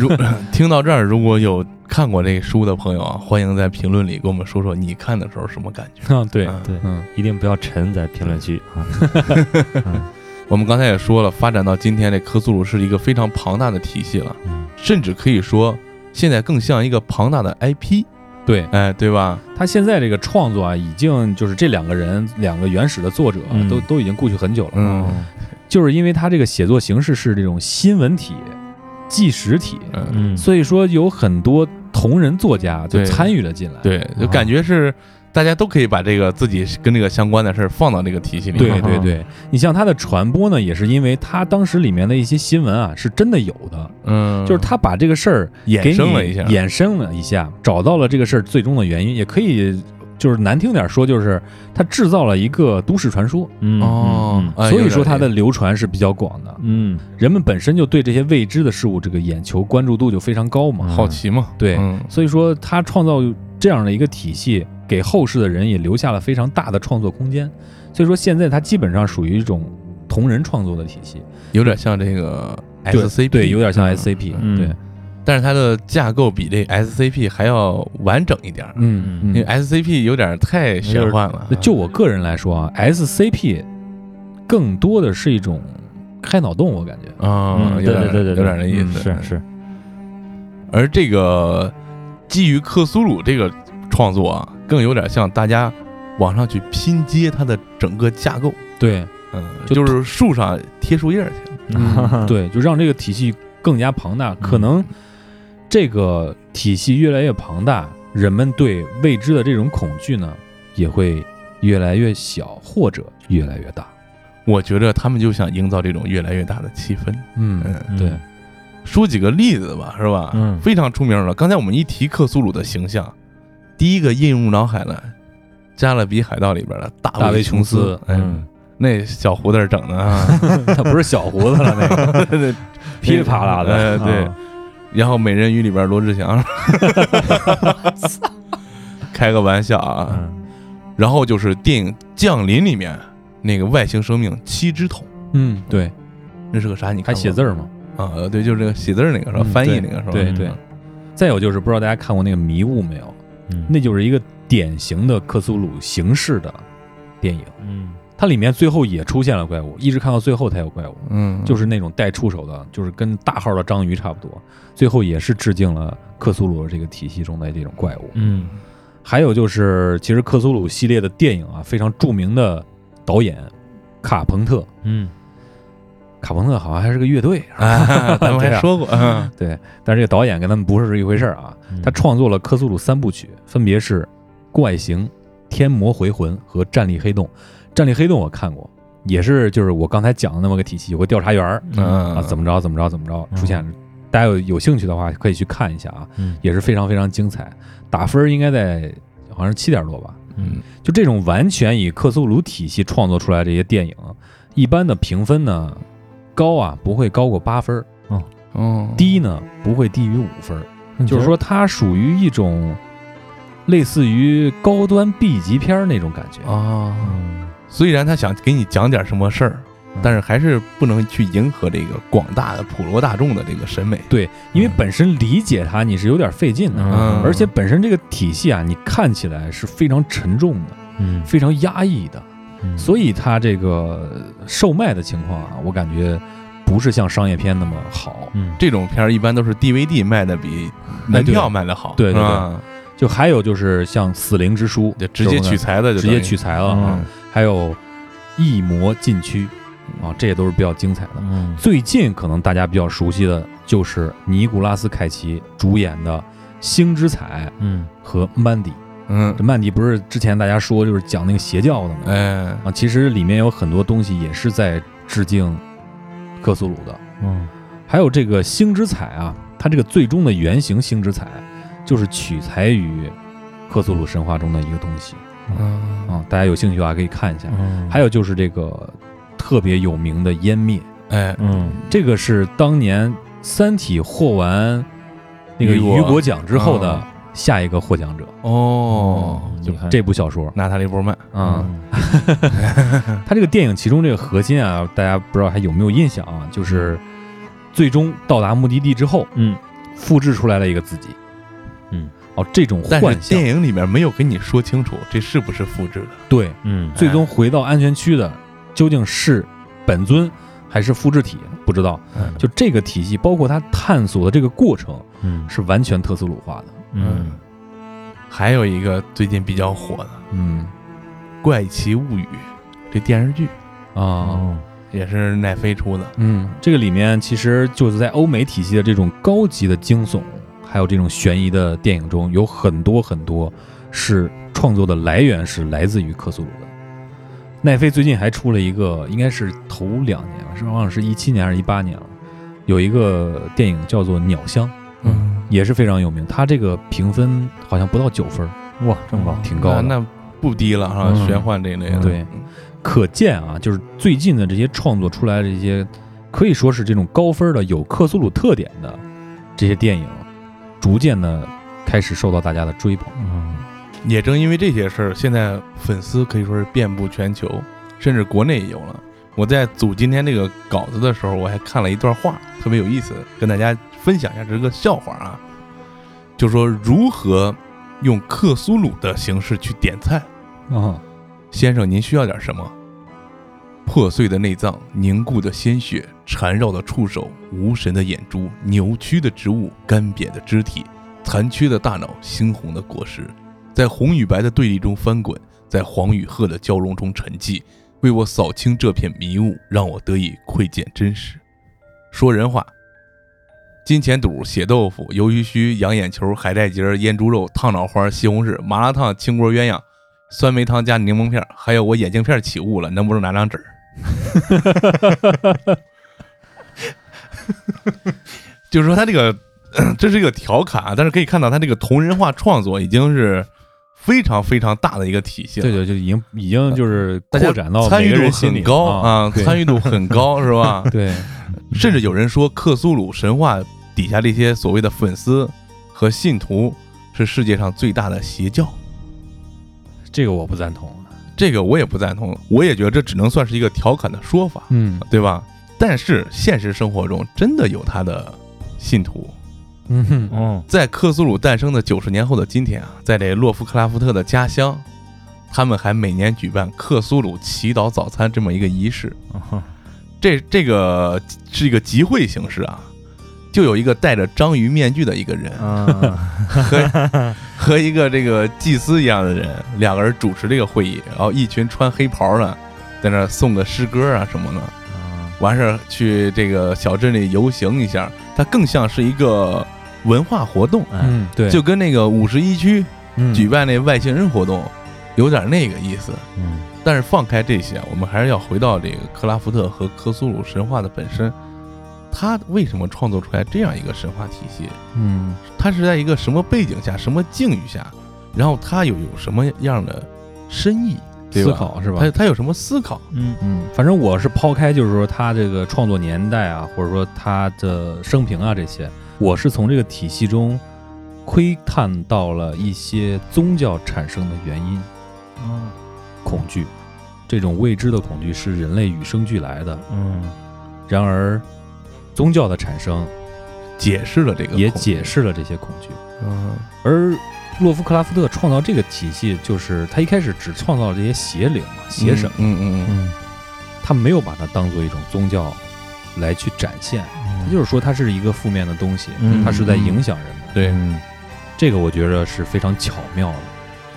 如 听到这儿，如果有看过这书的朋友啊，欢迎在评论里跟我们说说你看的时候什么感觉。啊，对，嗯对，嗯，一定不要沉在评论区啊。嗯 我们刚才也说了，发展到今天，这科苏鲁是一个非常庞大的体系了，嗯甚至可以说现在更像一个庞大的 IP，对哎，对吧？他现在这个创作啊，已经就是这两个人，两个原始的作者啊、嗯都都已经过去很久了。嗯就是因为他这个写作形式是这种新闻体、纪实体，所以说有很多同人作家就参与了进来。对，就感觉是大家都可以把这个自己跟这个相关的事儿放到这个体系里面。对对对，你像它的传播呢，也是因为它当时里面的一些新闻啊是真的有的，嗯，就是他把这个事儿衍生了一下，衍生了一下，找到了这个事儿最终的原因，也可以就是难听点说，就是他制造了一个都市传说，嗯哦，哎所以说它，的流传是比较广的。嗯。人们本身就对这些未知的事物这个眼球关注度就非常高嘛，好奇嘛，对嗯。所以说他创造这样的一个体系，给后世的人也留下了非常大的创作空间。所以说现在它基本上属于一种同人创作的体系，有点像这个对 SCP，对，有点像嗯 SCP，、嗯。对，但是它的架构比这 SCP 还要完整一点儿，嗯因为嗯。SCP 有点太玄幻了。就我个人来说啊，SCP 更多的是一种开脑洞，我感觉。啊，嗯，有点对对对对，有点那意嗯思。是是，而这个基于克苏鲁这个创作啊，更有点像大家往上去拼接它的整个架构。对，嗯，就就是树上贴树叶儿去。嗯，对，就让这个体系更加庞大。可能这个体系越来越庞大，人们对未知的这种恐惧呢，也会越来越小，或者越来越大。我觉得他们就想营造这种越来越大的气氛。嗯嗯，对，说几个例子吧，是吧？嗯非常出名了。刚才我们一提克苏鲁的形象，第一个映入脑海的，《加勒比海盗》里边的大大卫琼斯斯，嗯，嗯那小胡子整的啊，他不是小胡子了，那个 噼里啪啦的。呃对啊然后《美人鱼》里边罗志祥，开个玩笑啊。嗯然后就是电影《降临》里面那个外星生命七只桶，嗯，对，那是个啥？你看还写字儿吗？啊？呃对，就是这个写字儿那个是吧？嗯翻译那个是吧？对对嗯再有就是，不知道大家看过那个《迷雾》没有？嗯那就是一个典型的克苏鲁形式的电影。嗯它里面最后也出现了怪物，一直看到最后才有怪物。嗯，就是那种带触手的，就是跟大号的章鱼差不多，最后也是致敬了克苏鲁这个体系中的这种怪物。嗯还有就是，其实克苏鲁系列的电影啊，非常著名的导演卡朋特，嗯卡朋特好像还是个乐队，啊，咱们还 说过，嗯 对，但是这个导演跟他们不是一回事儿啊。嗯他创作了克苏鲁三部曲，分别是《怪形》《天魔回魂》和《战栗黑洞》。《战力黑洞》我看过，也是就是我刚才讲的那么个体系，有个调查员儿嗯啊，怎么着怎么着怎么着出现了。大家有有兴趣的话，可以去看一下啊，嗯也是非常非常精彩。打分应该在好像是七点多吧。嗯就这种完全以克苏鲁体系创作出来这些电影，一般的评分呢高啊不会高过八分嗯，哦，低呢不会低于五分。就是说它属于一种类似于高端 B 级片那种感觉。啊，嗯虽然他想给你讲点什么事儿，但是还是不能去迎合这个广大的普罗大众的这个审美。对，因为本身理解它你是有点费劲的，嗯。而且本身这个体系啊，你看起来是非常沉重的，嗯。非常压抑的，嗯。所以它这个售卖的情况啊，我感觉不是像商业片那么好。嗯。这种片儿一般都是 DVD 卖的比门票卖的好，哎对对对。就还有就是像《死灵之书》，就直接取材的就直，接取材了还有《异魔禁区》啊，这也都是比较精彩的。嗯最近可能大家比较熟悉的就是尼古拉斯凯奇主演的《星之彩》嗯和《曼迪》。嗯这，曼迪不是之前大家说就是讲那个邪教的吗？哎，啊，其实里面有很多东西也是在致敬克苏鲁的。嗯还有这个星之彩啊，它这个最终的原型星之彩，就是取材于克苏鲁神话中的一个东西嗯啊。大家有兴趣的话可以看一下。嗯还有就是这个特别有名的湮灭，哎，嗯这个是当年《三体》获完那个雨果奖之后的嗯下一个获奖者，哦，厉害这部小说。娜塔莉波曼，啊、他这个电影其中这个核心啊，大家不知道还有没有印象啊？就是最终到达目的地之后，嗯复制出来了一个自己。这种幻象电，影里面没有跟你说清楚这是不是复制的。对，嗯最终回到安全区的究竟是本尊还是复制体，不知道。嗯就这个体系，包括他探索的这个过程，嗯是完全特斯鲁化的。嗯还有一个最近比较火的嗯《怪奇物语》这电视剧，啊。哦也是奈飞出的。嗯，这个里面其实就是在欧美体系的这种高级的惊悚，还有这种悬疑的电影中，有很多很多是创作的来源是来自于克苏鲁的。奈飞最近还出了一个，应该是头两年了，是忘了是一七年还是一八年了，有一个电影叫做《鸟乡》，嗯，也是非常有名，它这个评分好像不到九分，哇，这么高，挺高的。那不低了哈，嗯玄幻这一类的。对可见啊，就是最近的这些创作出来的这些，可以说是这种高分的、有克苏鲁特点的这些电影，逐渐的开始受到大家的追捧。嗯也正因为这些事儿，现在粉丝可以说是遍布全球，甚至国内也有了。我在组今天这个稿子的时候，我还看了一段话，特别有意思，跟大家分享一下，这是个笑话啊，就说如何用克苏鲁的形式去点菜。啊，先生，您需要点什么？破碎的内脏、凝固的鲜血、缠绕的触手、无神的眼珠、扭曲的植物、干瘪的肢体、残缺的大脑、猩红的果实，在红与白的对立中翻滚，在黄与褐的交融中沉寂，为我扫清这片迷雾，让我得以窥见真实。说人话。金钱肚、血豆腐、鱿鱼须、羊眼球、海带结、腌猪肉、烫脑花、西红柿、麻辣烫、清锅鸳鸯、酸梅汤加柠檬片，还有我眼镜片起雾了，能不能拿张纸？就是说他这个，这是一个调侃啊，但是可以看到他这个同人化创作已经是非常非常大的一个体系了。对对，就已经已经就是扩展到参与度很高啊，参与度很高是吧？对，甚至有人说克苏鲁神话底下这些所谓的粉丝和信徒是世界上最大的邪教。这个我不赞同。这个我也不赞同，我也觉得这只能算是一个调侃的说法，嗯对吧？但是现实生活中真的有他的信徒，嗯哼哦在克苏鲁诞生的九十年后的今天啊，在这洛夫克拉夫特的家乡，他们还每年举办克苏鲁祈祷早餐这么一个仪式。哦这这个是一个集会形式啊，就有一个戴着章鱼面具的一个人啊。和 和一个这个祭司一样的人，两个人主持这个会议，然后一群穿黑袍的在那儿诵个诗歌啊什么的，完事儿去这个小镇里游行一下，它更像是一个文化活动，哎。嗯，对，就跟那个五十一区嗯。举办那外星人活动有点那个意思。嗯。但是放开这些，我们还是要回到这个克拉夫特和科苏鲁神话的本身。他为什么创作出来这样一个神话体系？嗯他是在一个什么背景下、什么境遇下，然后他又有什么样的深意？思考是吧？他他有什么思考？嗯嗯，反正我是抛开，就是说他这个创作年代啊，或者说他的生平啊这些，我是从这个体系中窥探到了一些宗教产生的原因。嗯恐惧，这种未知的恐惧是人类与生俱来的。嗯然而，宗教的产生解释了这个，也解。释了这些恐惧。嗯而洛夫克拉夫特创造这个体系，就是他一开始只创造了这些邪灵嘛、邪神，嗯嗯嗯嗯他没有把它当做一种宗教来去展现。他就是说，它是一个负面的东西，嗯它是在影响人们。对嗯这个我觉得是非常巧妙的。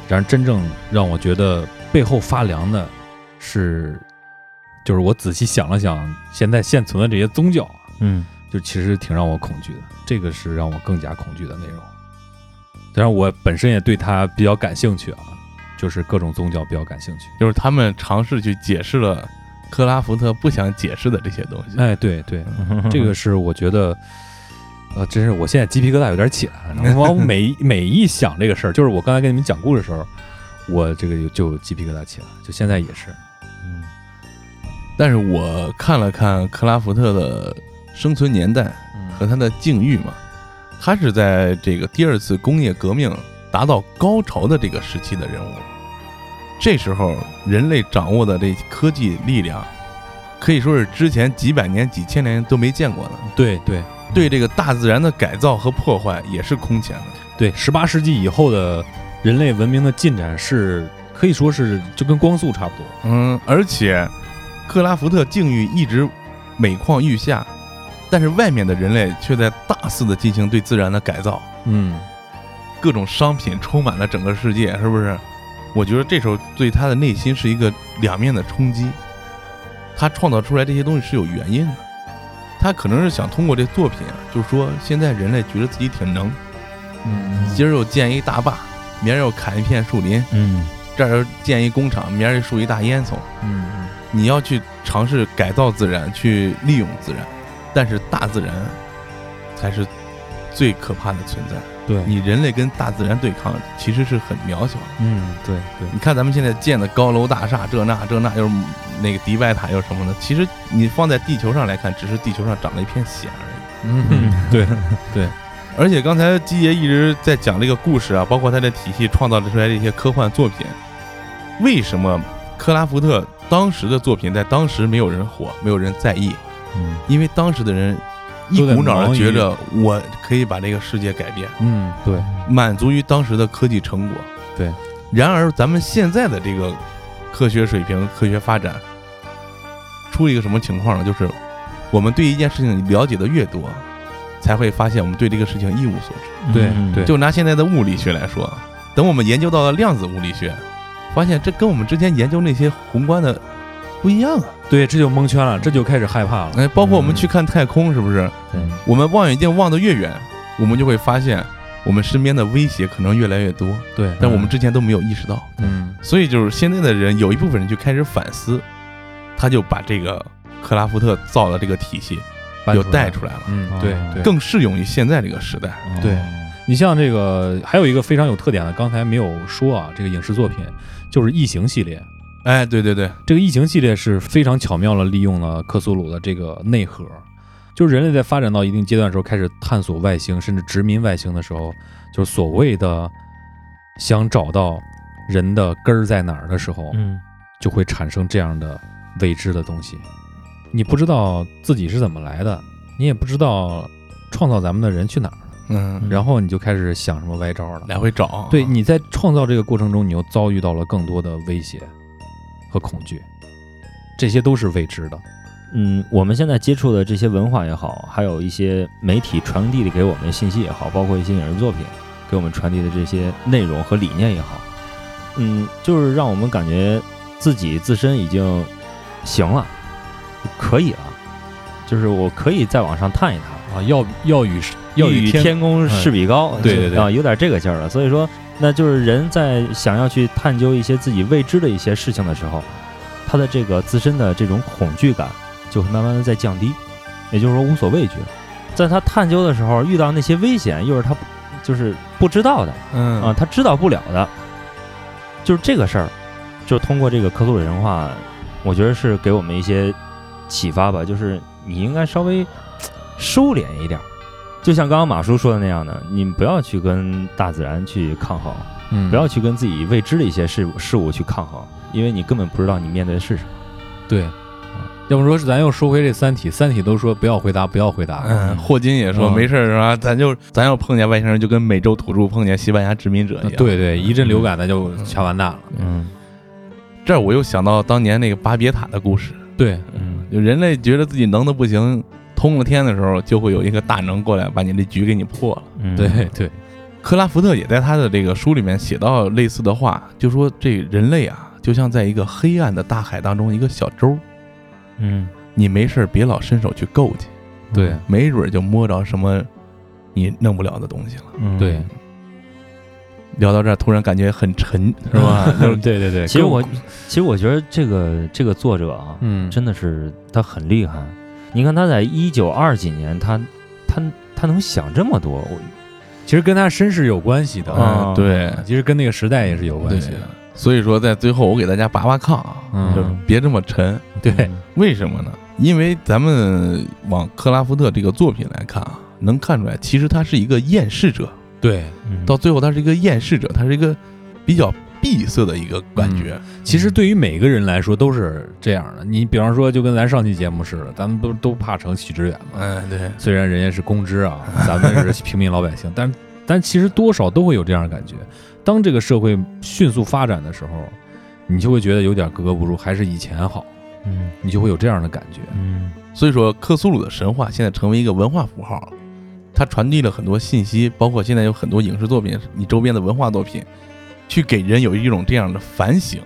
然而，真正让我觉得背后发凉的是，就是我仔细想了想，现在现存的这些宗教啊，嗯就其实挺让我恐惧的。这个是让我更加恐惧的内容。当然，我本身也对它比较感兴趣啊，就是各种宗教比较感兴趣。就是他们尝试去解释了克拉福特不想解释的这些东西。哎，对对，嗯这个是我觉得呃，真是我现在鸡皮疙瘩有点起来了。我每每一想这个事儿，就是我刚才跟你们讲故事的时候，我这个就就鸡皮疙瘩起来了，就现在也是。嗯但是我看了看克拉福特的生存年代和他的境遇嘛，他是在这个第二次工业革命达到高潮的这个时期的人物。这时候，人类掌握的这科技力量，可以说是之前几百年、几千年都没见过的。对对对这个大自然的改造和破坏也是空前的。对，十八世纪以后的人类文明的进展是可以说是就跟光速差不多。嗯，而且克拉福特境遇一直每况愈下，但是外面的人类却在大肆的进行对自然的改造，嗯，各种商品充满了整个世界，是不是？我觉得这时候对他的内心是一个两面的冲击。他创造出来这些东西是有原因的，他可能是想通过这作品啊，就是说现在人类觉得自己挺能，嗯今儿又建一大坝，明儿又砍一片树林，嗯这儿又建一工厂，明儿又竖一大烟囱。嗯你要去尝试改造自然，去利用自然，但是大自然才是最可怕的存在。对，你人类跟大自然对抗，其实是很渺小的。嗯对对，你看咱们现在建的高楼大厦，这那这那又是那个迪拜塔又是什么的，其实你放在地球上来看，只是地球上长了一片血而已。嗯对 而且刚才基爷一直在讲这个故事啊，包括他的体系创造出来的一些科幻作品，为什么克拉福特当时的作品在当时没有人火，没有人在意？嗯因为当时的人一都在股脑忙于的觉着我可以把这个世界改变，嗯对满足于当时的科技成果。对，然而咱们现在的这个科学水平、科学发展，出一个什么情况呢？就是我们对一件事情了解的越多，才会发现我们对这个事情一无所知。对嗯对就拿现在的物理学来说，等我们研究到了量子物理学，发现这跟我们之前研究那些宏观的不一样啊！对，这就蒙圈了，这就开始害怕了。哎，包括我们嗯去看太空，是不是？对我们望远镜望得越远，我们就会发现我们身边的威胁可能越来越多，对，但我们之前都没有意识到。嗯所以就是现在的人有一部分人就开始反思，他就把这个克拉夫特造的这个体系又带出来了，嗯对对，更适用于现在这个时代。对你像这个还有一个非常有特点的，刚才没有说啊，这个影视作品就是《异形》系列。哎，对对对，这个异形系列是非常巧妙的利用了克苏鲁的这个内核，就是人类在发展到一定阶段的时候，开始探索外星，甚至殖民外星的时候，就是所谓的想找到人的根儿在哪儿的时候，嗯。就会产生这样的未知的东西。你不知道自己是怎么来的，你也不知道创造咱们的人去哪儿了，嗯，然后你就开始想什么歪招了。来回找，对，你在创造这个过程中，你又遭遇到了更多的威胁和恐惧，这些都是未知的。嗯，我们现在接触的这些文化也好，还有一些媒体传递的给我们的信息也好，包括一些影视作品给我们传递的这些内容和理念也好，嗯，就是让我们感觉自己自身已经行了，可以了，就是我可以再往上探一探。啊，要要与要欲与与天天公试比高，对对对啊，有点这个劲儿了。所以说，那就是人在想要去探究一些自己未知的一些事情的时候，他的这个自身的这种恐惧感就会慢慢的在降低，也就是说无所畏惧。在他探究的时候，遇到那些危险，又是他就是不知道的嗯啊，他知道不了的，就是这个事儿，就通过这个克苏鲁神话，我觉得是给我们一些启发吧，就是你应该稍微收敛一点儿，就像刚刚马叔说的那样的，你不要去跟大自然去抗衡，嗯不要去跟自己未知的一些事物事物去抗衡，因为你根本不知道你面对的是什么。对。要不说是咱又说回这《三体》，《三体》都说不要回答，不要回答。嗯，霍金也说嗯没事儿是吧？咱就咱要碰见外星人，就跟美洲土著碰见西班牙殖民者一样。对对，一阵流感咱就全完蛋了。嗯这儿我又想到当年那个巴别塔的故事，对，嗯就人类觉得自己能的不行，通了天的时候，就会有一个大能过来把你这局给你破了。嗯，对对，克拉福特也在他的这个书里面写到类似的话，就说这人类啊，就像在一个黑暗的大海当中一个小舟，嗯，你没事别老伸手去够去，对没准儿就摸着什么你弄不了的东西了。嗯对，聊到这儿，突然感觉很沉，是吧？对对对。其实我其实我觉得这个这个作者啊，嗯，真的是他很厉害。你看他在一九二几年，他他他他能想这么多，我其实跟他身世有关系的，啊嗯，对其实跟那个时代也是有关系的。，所以说在最后我给大家拔拔炕啊，嗯就别这么沉。对，为什么呢？因为咱们往克拉夫特这个作品来看啊，能看出来，其实他是一个厌世者，对，嗯到最后他是一个厌世者，他是一个比较闭塞的一个感觉。其实对于每个人来说都是这样的。你比方说，就跟咱上期节目似的，咱们都都怕成许知远嘛。哎，对，虽然人家是公知啊，咱们是平民老百姓，但但其实多少都会有这样的感觉。当这个社会迅速发展的时候，你就会觉得有点格格不入，还是以前好，嗯你就会有这样的感觉。嗯所以说克苏鲁的神话现在成为一个文化符号，它传递了很多信息，包括现在有很多影视作品，你周边的文化作品，去给人有一种这样的反省。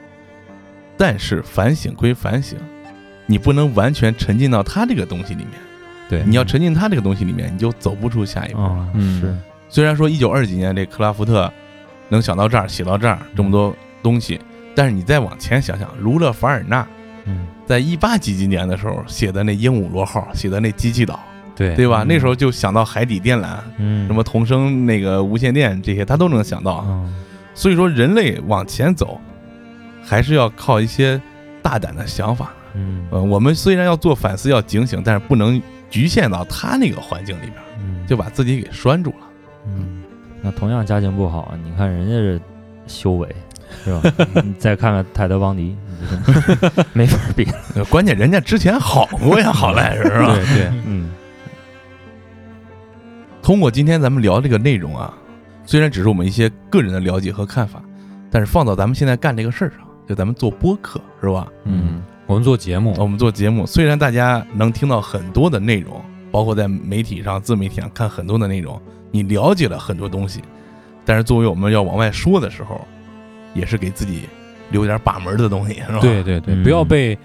但是反省归反省，你不能完全沉浸到他这个东西里面。对你要沉浸他这个东西里面，你就走不出下一步。了嗯是虽然说一九二几年这克拉夫特能想到这儿，写到这儿这么多东西，但是你再往前想想，儒勒·凡尔纳嗯在一八几几年的时候写的那《鹦鹉螺号》，写的那《机器岛》，对对吧？嗯那时候就想到海底电缆，嗯什么同声那个无线电这些，他都能想到。嗯所以说，人类往前走，还是要靠一些大胆的想法。嗯呃，我们虽然要做反思，要警醒，但是不能局限到他那个环境里边，嗯就把自己给拴住了。嗯，那同样家境不好，你看人家这修为是吧？你再看看泰德邦迪，没法比。呃关键人家之前好过呀，好赖是是吧？对对，嗯通过今天咱们聊这个内容啊，虽然只是我们一些个人的了解和看法，但是放到咱们现在干这个事儿上，就咱们做播客是吧？嗯，我们做节目，我们做节目，虽然大家能听到很多的内容，包括在媒体上、自媒体上看很多的内容，你了解了很多东西，但是作为我们要往外说的时候，也是给自己留点把门的东西，是吧？对对对，嗯不要被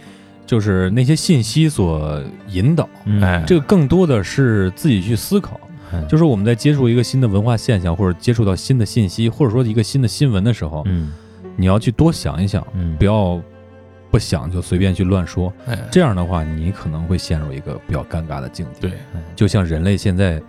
就是那些信息所引导，嗯哎这个更多的是自己去思考。就是我们在接触一个新的文化现象，或者接触到新的信息，或者说一个新的新闻的时候，嗯。你要去多想一想，嗯。不要不想就随便去乱说。哎，这样的话，你可能会陷入一个比较尴尬的境地。对，就像人类现在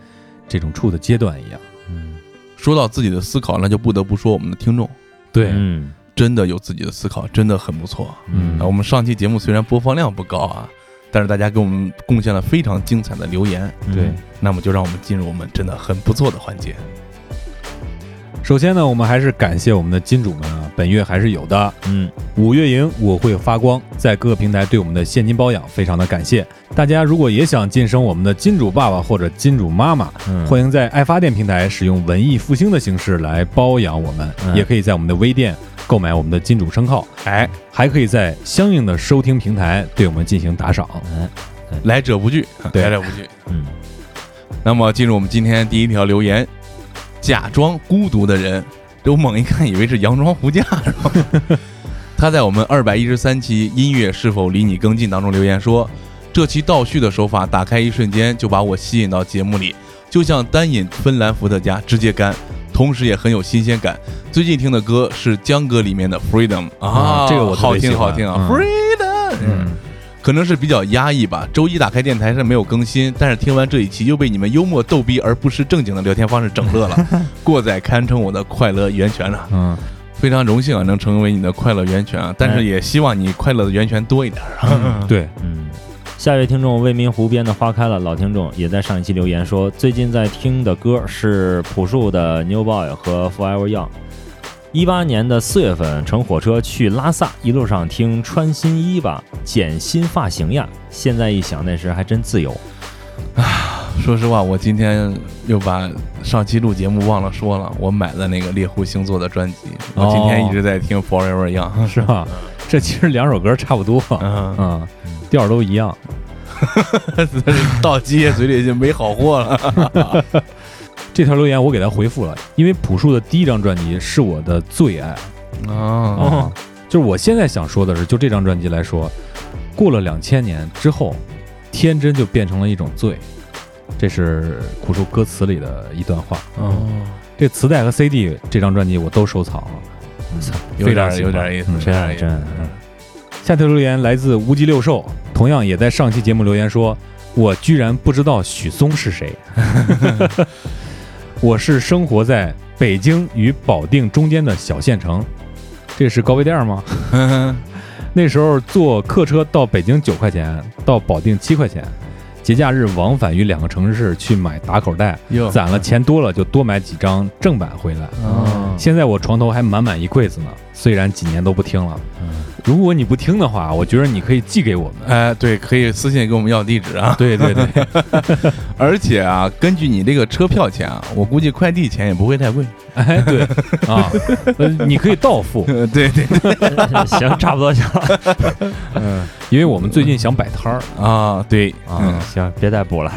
这种处的阶段一样。嗯。说到自己的思考，那就不得不说我们的听众。对，嗯。真的有自己的思考，真的很不错。嗯。啊，我们上期节目虽然播放量不高啊，但是大家给我们贡献了非常精彩的留言。对那么就让我们进入我们真的很不错的环节。首先呢，我们还是感谢我们的金主们啊，本月还是有的。嗯五月营我会发光，在各个平台对我们的现金包养，非常的感谢。大家如果也想晋升我们的金主爸爸或者金主妈妈，嗯欢迎在爱发电平台使用文艺复兴的形式来包养我们，嗯也可以在我们的微店购买我们的金主称号，哎，还可以在相应的收听平台对我们进行打赏。哎来者不拒，对来者不拒。嗯那么进入我们今天第一条留言，假装孤独的人，这我猛一看以为是佯装胡架，是吧？他在我们二百一十三期音乐是否离你更近当中留言说，这期倒叙的手法打开一瞬间就把我吸引到节目里，就像单饮芬兰伏特加，直接干。同时也很有新鲜感。最近听的歌是江歌里面的《Freedom》啊这个我好听好听啊，嗯 Freedom》。嗯，可能是比较压抑吧。周一打开电台是没有更新，但是听完这一期又被你们幽默逗逼而不失正经的聊天方式整乐了。过载堪称我的快乐源泉了，嗯，非常荣幸啊，能成为你的快乐源泉啊！但是也希望你快乐的源泉多一点啊。对，嗯。下一位听众未名湖边的花开了，老听众也在上一期留言说，最近在听的歌是朴树的《New Boy》和《Forever Young》。一八年的四月份乘火车去拉萨，一路上听穿新衣吧，剪新发型呀。现在一想，那时还真自由。啊说实话，我今天又把上期录节目忘了说了，我买了那个猎户星座的专辑，我今天一直在听 Forever Young。是吧？这其实两首歌差不多，嗯，嗯，调儿都一样。到鸡爷嘴里就没好货了。这条留言我给他回复了，因为朴树的第一张专辑是我的最爱哦，啊，就是我现在想说的是，就这张专辑来说，过了两千年之后，天真就变成了一种罪，这是朴树歌词里的一段话。哦，这磁带和 CD 这张专辑我都收藏了，有点有点意思，嗯有点下条留言来自无极六兽，同样也在上期节目留言说，我居然不知道许嵩是谁。我是生活在北京与保定中间的小县城，这是高碑店吗？那时候坐客车到北京九块钱，到保定七块钱，节假日往返于两个城市去买打口袋，攒了钱多了就多买几张正版回来。哦，现在我床头还满满一柜子呢，虽然几年都不听了。如果你不听的话，我觉得你可以寄给我们。哎，对，可以私信给我们要地址啊。对 对对，而且啊，根据你这个车票钱啊，我估计快递钱也不会太贵。哎对啊，呃，你可以到付，对对对行，差不多行了嗯，因为我们最近想摆摊儿，啊，对啊嗯，行，别再补了。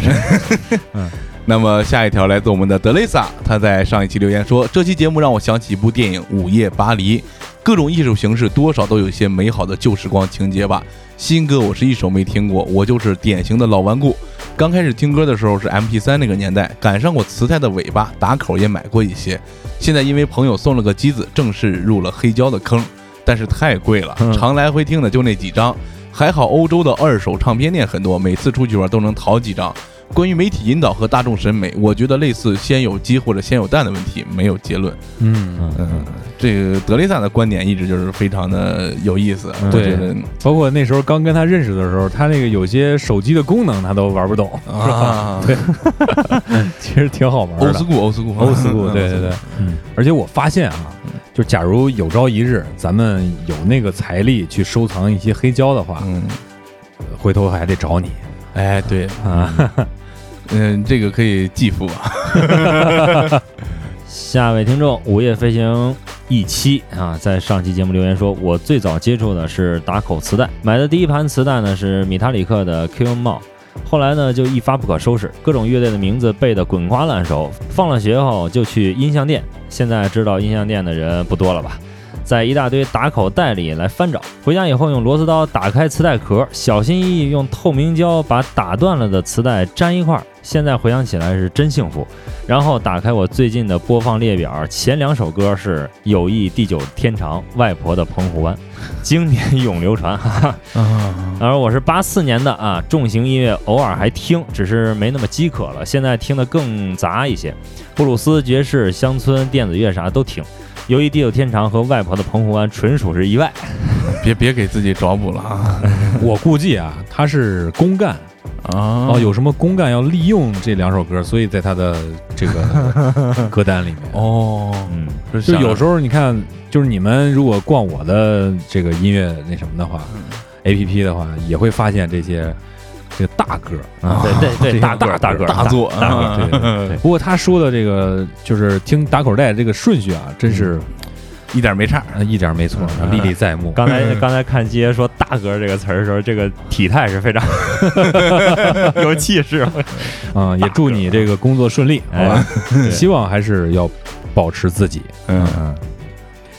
嗯那么下一条来自我们的德雷萨，他在上一期留言说，这期节目让我想起一部电影《午夜巴黎》，各种艺术形式多少都有一些美好的旧时光情节吧。新歌我是一首没听过，我就是典型的老顽固。刚开始听歌的时候是 MP3 那个年代，赶上过磁带的尾巴，打口也买过一些。现在因为朋友送了个机子，正式入了黑胶的坑，但是太贵了，常来回听的就那几张。还好欧洲的二手唱片店很多，每次出去玩都能淘几张。关于媒体引导和大众审美，我觉得类似先有鸡或者先有蛋的问题，没有结论。嗯，嗯，这个德雷萨的观点一直就是非常的有意思。我对觉得包括那时候刚跟他认识的时候，他那个有些手机的功能他都玩不懂，啊，对 其实挺好玩的。欧斯库，欧斯库，欧斯库，对对对，嗯，而且我发现啊，就假如有朝一日咱们有那个财力去收藏一些黑胶的话，嗯，回头还得找你哎，对，啊。嗯，这个可以寄付啊。下位听众午夜飞行一期啊，在上期节目留言说，我最早接触的是打口磁带，买的第一盘磁带呢是米塔里克的《Em All》，后来呢就一发不可收拾，各种乐队的名字背得滚瓜烂熟。放了学后就去音像店，现在知道音像店的人不多了吧？在一大堆打口袋里来翻找，回家以后用螺丝刀打开磁带壳，小心翼翼用透明胶把打断了的磁带粘一块儿。现在回想起来是真幸福。然后打开我最近的播放列表，前两首歌是《友谊地久天长》《外婆的澎湖湾》，经典永流传。哈哈。啊，而我是八四年的啊，重型音乐偶尔还听，只是没那么饥渴了。现在听得更杂一些，布鲁斯、爵士、乡村、电子乐啥都听。由于地久天长和外婆的澎湖湾纯属是意外，别别给自己找补了啊！我估计啊，他是公干啊哦，有什么公干要利用这两首歌，所以在他的这个 歌单里面。哦，嗯，就有时候候你看，就是你们如果逛我的这个音乐那什么的话，A P P 的话，也会发现这些 这个大歌。啊，对对对，大大大歌大作啊。对对对。不过他说的这个就是听打口袋这个顺序啊，真是一点没差。呃一点没错，嗯历历在目。刚才刚才看杰说“大哥”这个词儿的时候，这个体态是非常 有气势。嗯，也祝你这个工作顺利，好吧？希望还是要保持自己。嗯嗯。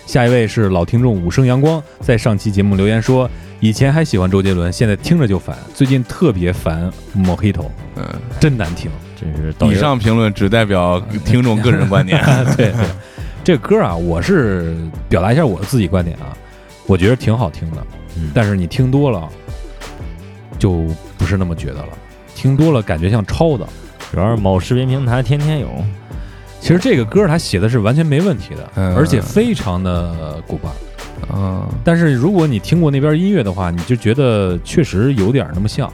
下一位是老听众五生阳光，在上期节目留言说，以前还喜欢周杰伦，现在听着就烦，最近特别烦 Mojito，嗯，真难听。这是以上评论只代表听众个人观点。对对，这歌啊，我是表达一下我自己观点啊，我觉得挺好听的，嗯但是你听多了就不是那么觉得了，听多了感觉像抄的。主要是某视频平台天天有。其实这个歌他写的是完全没问题的，嗯而且非常的古怪。嗯，但是如果你听过那边音乐的话，你就觉得确实有点那么像，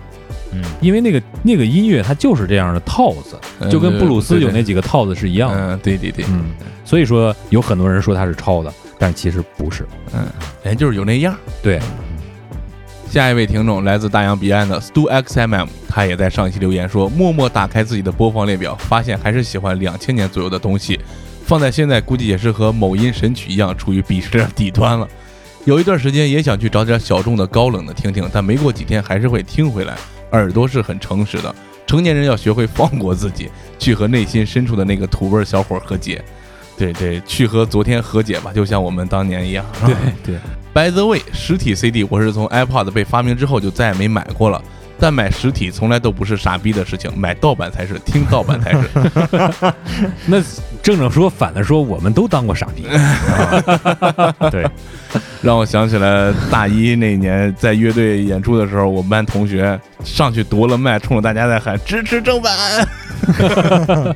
嗯，因为那个那个音乐它就是这样的套子，就跟布鲁斯有那几个套子是一样的。嗯，对对对，嗯，所以说有很多人说它是抄的，但其实不是。嗯，人就是有那样。对，下一位听众来自大洋彼岸的 Stu XMM，他也在上一期留言说，默默打开自己的播放列表，发现还是喜欢两千年左右的东西，放在现在估计也是和某音神曲一样，处于鄙视链底端了。有一段时间也想去找点小众的、高冷的听听，但没过几天还是会听回来。耳朵是很诚实的，成年人要学会放过自己，去和内心深处的那个土味儿小伙儿和解。对对，去和昨天和解吧，就像我们当年一样。对对，By the way，实体 CD 我是从 iPod 被发明之后就再也没买过了。但买实体从来都不是傻逼的事情，买盗版才是，听盗版才是。那正正说反的说，我们都当过傻逼。对，让我想起来大一那年在乐队演出的时候，我们班同学上去夺了麦，冲着大家在喊支持正版。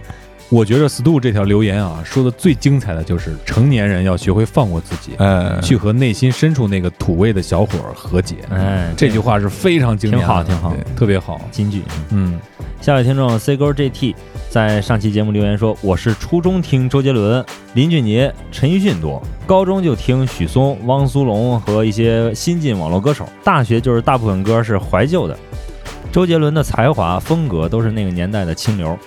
我觉得 Stu 这条留言啊，说的最精彩的就是成年人要学会放过自己，嗯，去和内心深处那个土味的小伙儿和解。哎，这句话是非常经典，挺好挺好特别好。金句。嗯，下位听众 C 勾 JT 在上期节目留言说：“我是初中听周杰伦、林俊杰、陈奕迅多，高中就听许嵩、汪苏泷和一些新晋网络歌手，大学就是大部分歌是怀旧的。周杰伦的才华风格都是那个年代的清流，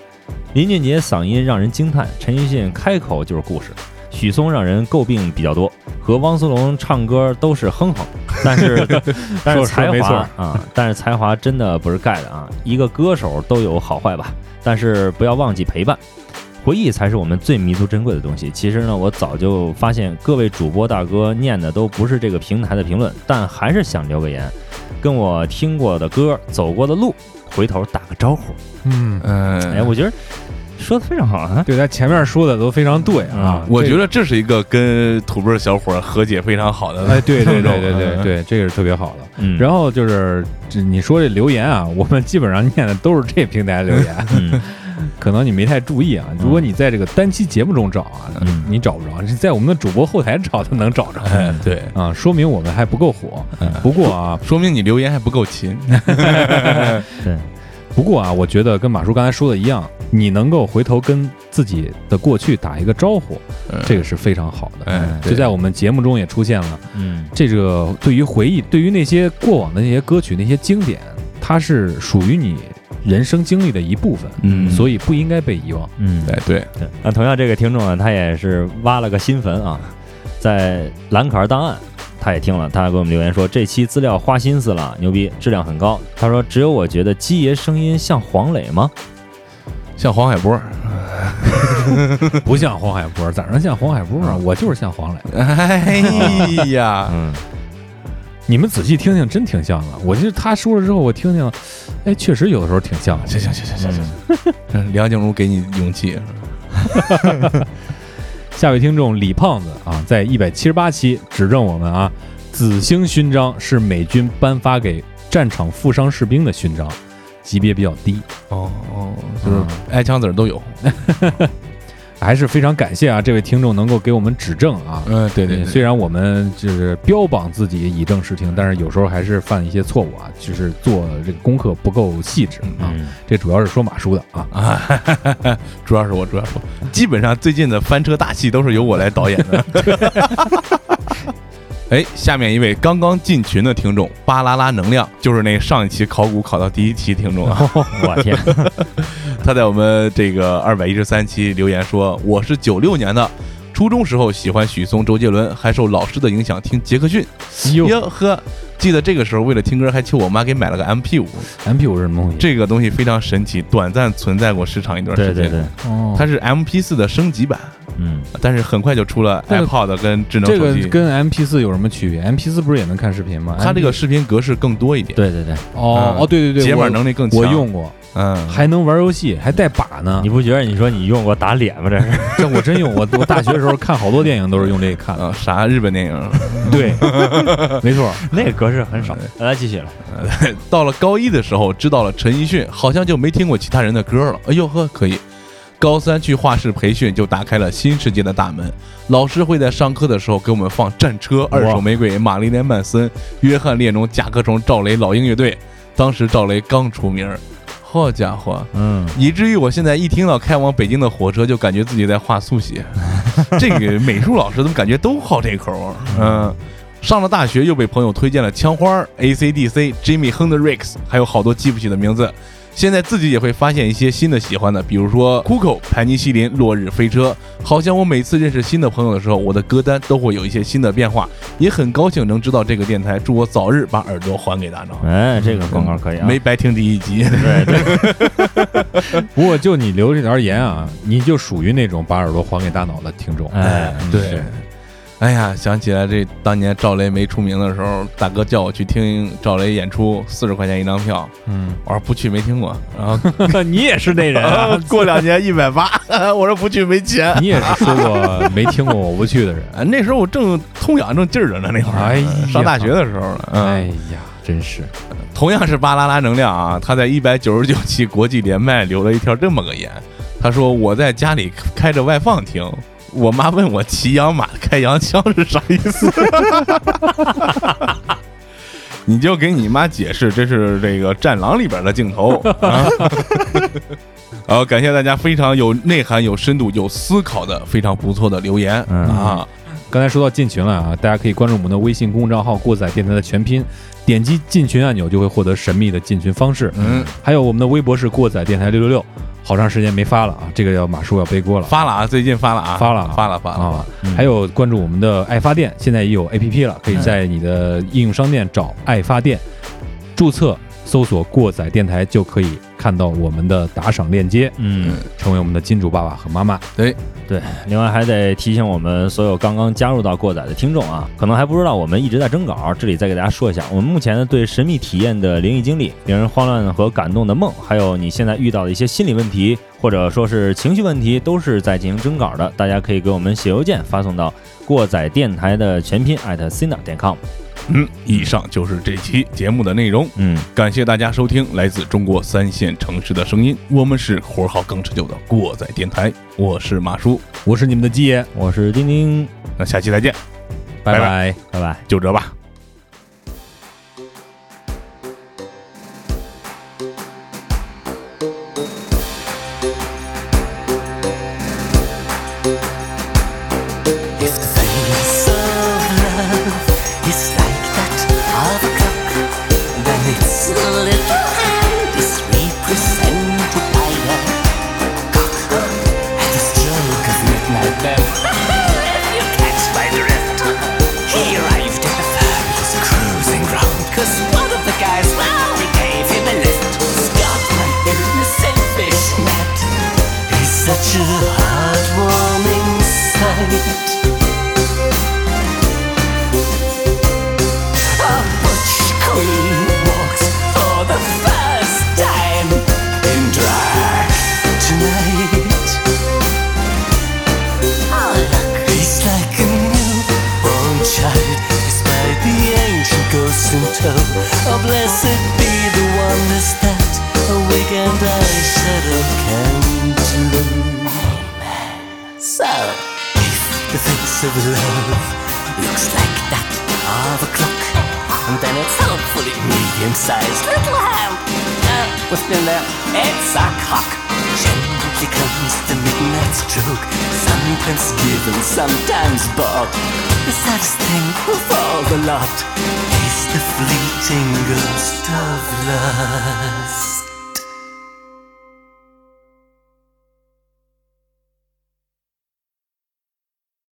林俊杰嗓音让人惊叹，陈奕迅开口就是故事，许嵩让人诟病比较多，和汪苏泷唱歌都是哼哼，但是 但是才华啊，但是才华真的不是盖的啊，一个歌手都有好坏吧，但是不要忘记陪伴。回忆才是我们最弥足珍贵的东西。其实呢，我早就发现各位主播大哥念的都不是这个平台的评论，但还是想留个言，跟我听过的歌、走过的路，回头打个招呼。嗯，嗯，哎，我觉得说的非常好啊。对他前面说的都非常对啊。我觉得，这是一个跟土味儿小伙和解非常好的。哎，对对对对嗯对对，这个是特别好的。嗯，然后就是你说这留言啊，我们基本上念的都是这平台留言，嗯可能你没太注意啊。如果你在这个单期节目中找啊，嗯你找不着；你在我们的主播后台找，他能找着。哎，对，啊，说明我们还不够火。嗯不过啊，说明你留言还不够勤。对，不过啊，我觉得跟马叔刚才说的一样，你能够回头跟自己的过去打一个招呼，这个是非常好的。哎，就在我们节目中也出现了，嗯这个对于回忆，对于那些过往的那些歌曲、那些经典，它是属于你人生经历的一部分，嗯所以不应该被遗忘。嗯，哎对，对。那同样这个听众呢，他也是挖了个新坟啊，在蓝坎儿档案。他也听了，他给我们留言说这期资料花心思了，牛逼，质量很高。他说只有我觉得鸡爷声音像黄磊吗？像黄海波，不像黄海波，咋能像黄海波啊？我就是像黄磊。哎呀，嗯，你们仔细听听，真挺像的。我觉得他说了之后，我听听，哎，确实有的时候挺像的。行行行行行行，嗯梁静茹给你勇气。下位听众李胖子啊，在一百七十八期指正我们啊，紫星勋章是美军颁发给战场负伤士兵的勋章，级别比较低，哦哦，就是挨枪子儿都有。还是非常感谢啊，这位听众能够给我们指正啊。嗯，对对对，虽然我们就是标榜自己以正视听，但是有时候还是犯一些错误啊，就是做这个功课不够细致啊。嗯这主要是说马叔的啊。啊，主要是我，主要是我，基本上最近的翻车大戏都是由我来导演的。哎，下面一位刚刚进群的听众巴啦啦能量，就是那上一期考古考到第一期听众啊，我天，他在我们这个二百一十三期留言说：“我是九六年的，初中时候喜欢许嵩、周杰伦，还受老师的影响听杰克逊。哟哟呵，记得这个时候为了听歌，还求我妈给买了个 MP 五，，MP 五是什么东西？这个东西非常神奇，短暂存在过市场一段时间。对对对，哦它是 MP 四的升级版，嗯，但是很快就出了这个 iPod 跟智能这手机。个跟 MP 四有什么区别？MP 四不是也能看视频吗？它这个视频格式更多一点，对对对，哦嗯哦，对对对，解码能力更强。我，用过，嗯，还能玩游戏，还带把呢你。不觉得你说你用过打脸吗？这是，这我真用，我我大学的时候看好多电影都是用这个看的。啊，啥日本电影？对，没错。那个格式很少。来继续了，到了高一的时候，知道了陈奕迅，好像就没听过其他人的歌了。哎呦呵，可以。高三去画室培训，就打开了新世界的大门。老师会在上课的时候给我们放《战车》《二手玫瑰》《玛丽莲·曼森》《约翰列侬》《甲壳虫》《赵雷》老鹰乐队。当时赵雷刚出名儿，好家伙，嗯，以至于我现在一听到开往北京的火车，就感觉自己在画速写。这个美术老师怎么感觉都好这口儿？嗯，上了大学又被朋友推荐了枪花、AC/DC、Jimmy Hendrix，还有好多记不起的名字。现在自己也会发现一些新的喜欢的，比如说 Coco、盘尼西林、落日飞车。好像我每次认识新的朋友的时候，我的歌单都会有一些新的变化，也很高兴能知道这个电台。祝我早日把耳朵还给大脑。哎，这个广告可以啊，没白听第一集。对对，不过就你留这条言啊，你就属于那种把耳朵还给大脑的听众。哎，对，哎呀，想起来这当年赵雷没出名的时候，大哥叫我去听赵雷演出，四十块钱一张票，嗯，我说不去，没听过。然 后你也是那人啊，过两年一百八，我说不去没钱。你也是说过没听过我不去的人。啊，那时候我正通痒正劲儿着呢，那会儿，哎上大学的时候呢。嗯哎呀，真是，同样是巴啦啦能量啊，他在一百九十九期国际连麦留了一条这么个言，他说我在家里开着外放听，我妈问我骑养马开洋枪是啥意思，你就给你妈解释这是这个《战狼》里边的镜头啊。好，感谢大家非常有内涵、有深度、有思考的非常不错的留言嗯啊！刚才说到进群了啊，大家可以关注我们的微信公众账号“过载电台”的全拼，点击进群按钮就会获得神秘的进群方式。嗯，还有我们的微博是过载电台六六六，好长时间没发了啊，这个要马叔要背锅了。发了啊，最近发了啊，发了啊。发了，发了，发啊还有关注我们的爱发电，现在也有 APP 了，可以在你的应用商店找爱发电，注册搜索“过载电台”就可以看到我们的打赏链接，嗯，成为我们的金主爸爸和妈妈。对对。另外还得提醒我们所有刚刚加入到过载的听众啊，可能还不知道我们一直在征稿，这里再给大家说一下，我们目前呢对神秘体验的灵异经历、令人慌乱和感动的梦，还有你现在遇到的一些心理问题或者说是情绪问题，都是在进行征稿的。大家可以给我们写邮件发送到过载电台的全拼 at sina 点 com。嗯，以上就是这期节目的内容。嗯，感谢大家收听来自中国三线城市的声音，我们是活好更持久的过载电台，我是马叔，我是你们的鸡爷，我是丁丁，那下期再见，拜。拜拜。拜拜。就这吧。Face of love looks like that of a clock, and then it's hopefully medium-sized little hand. Uh, within there, it's a cock. Gently comes the midnight stroke, sometimes given, sometimes bought. The saddest thing of all the lot is the fleeting ghost of lust.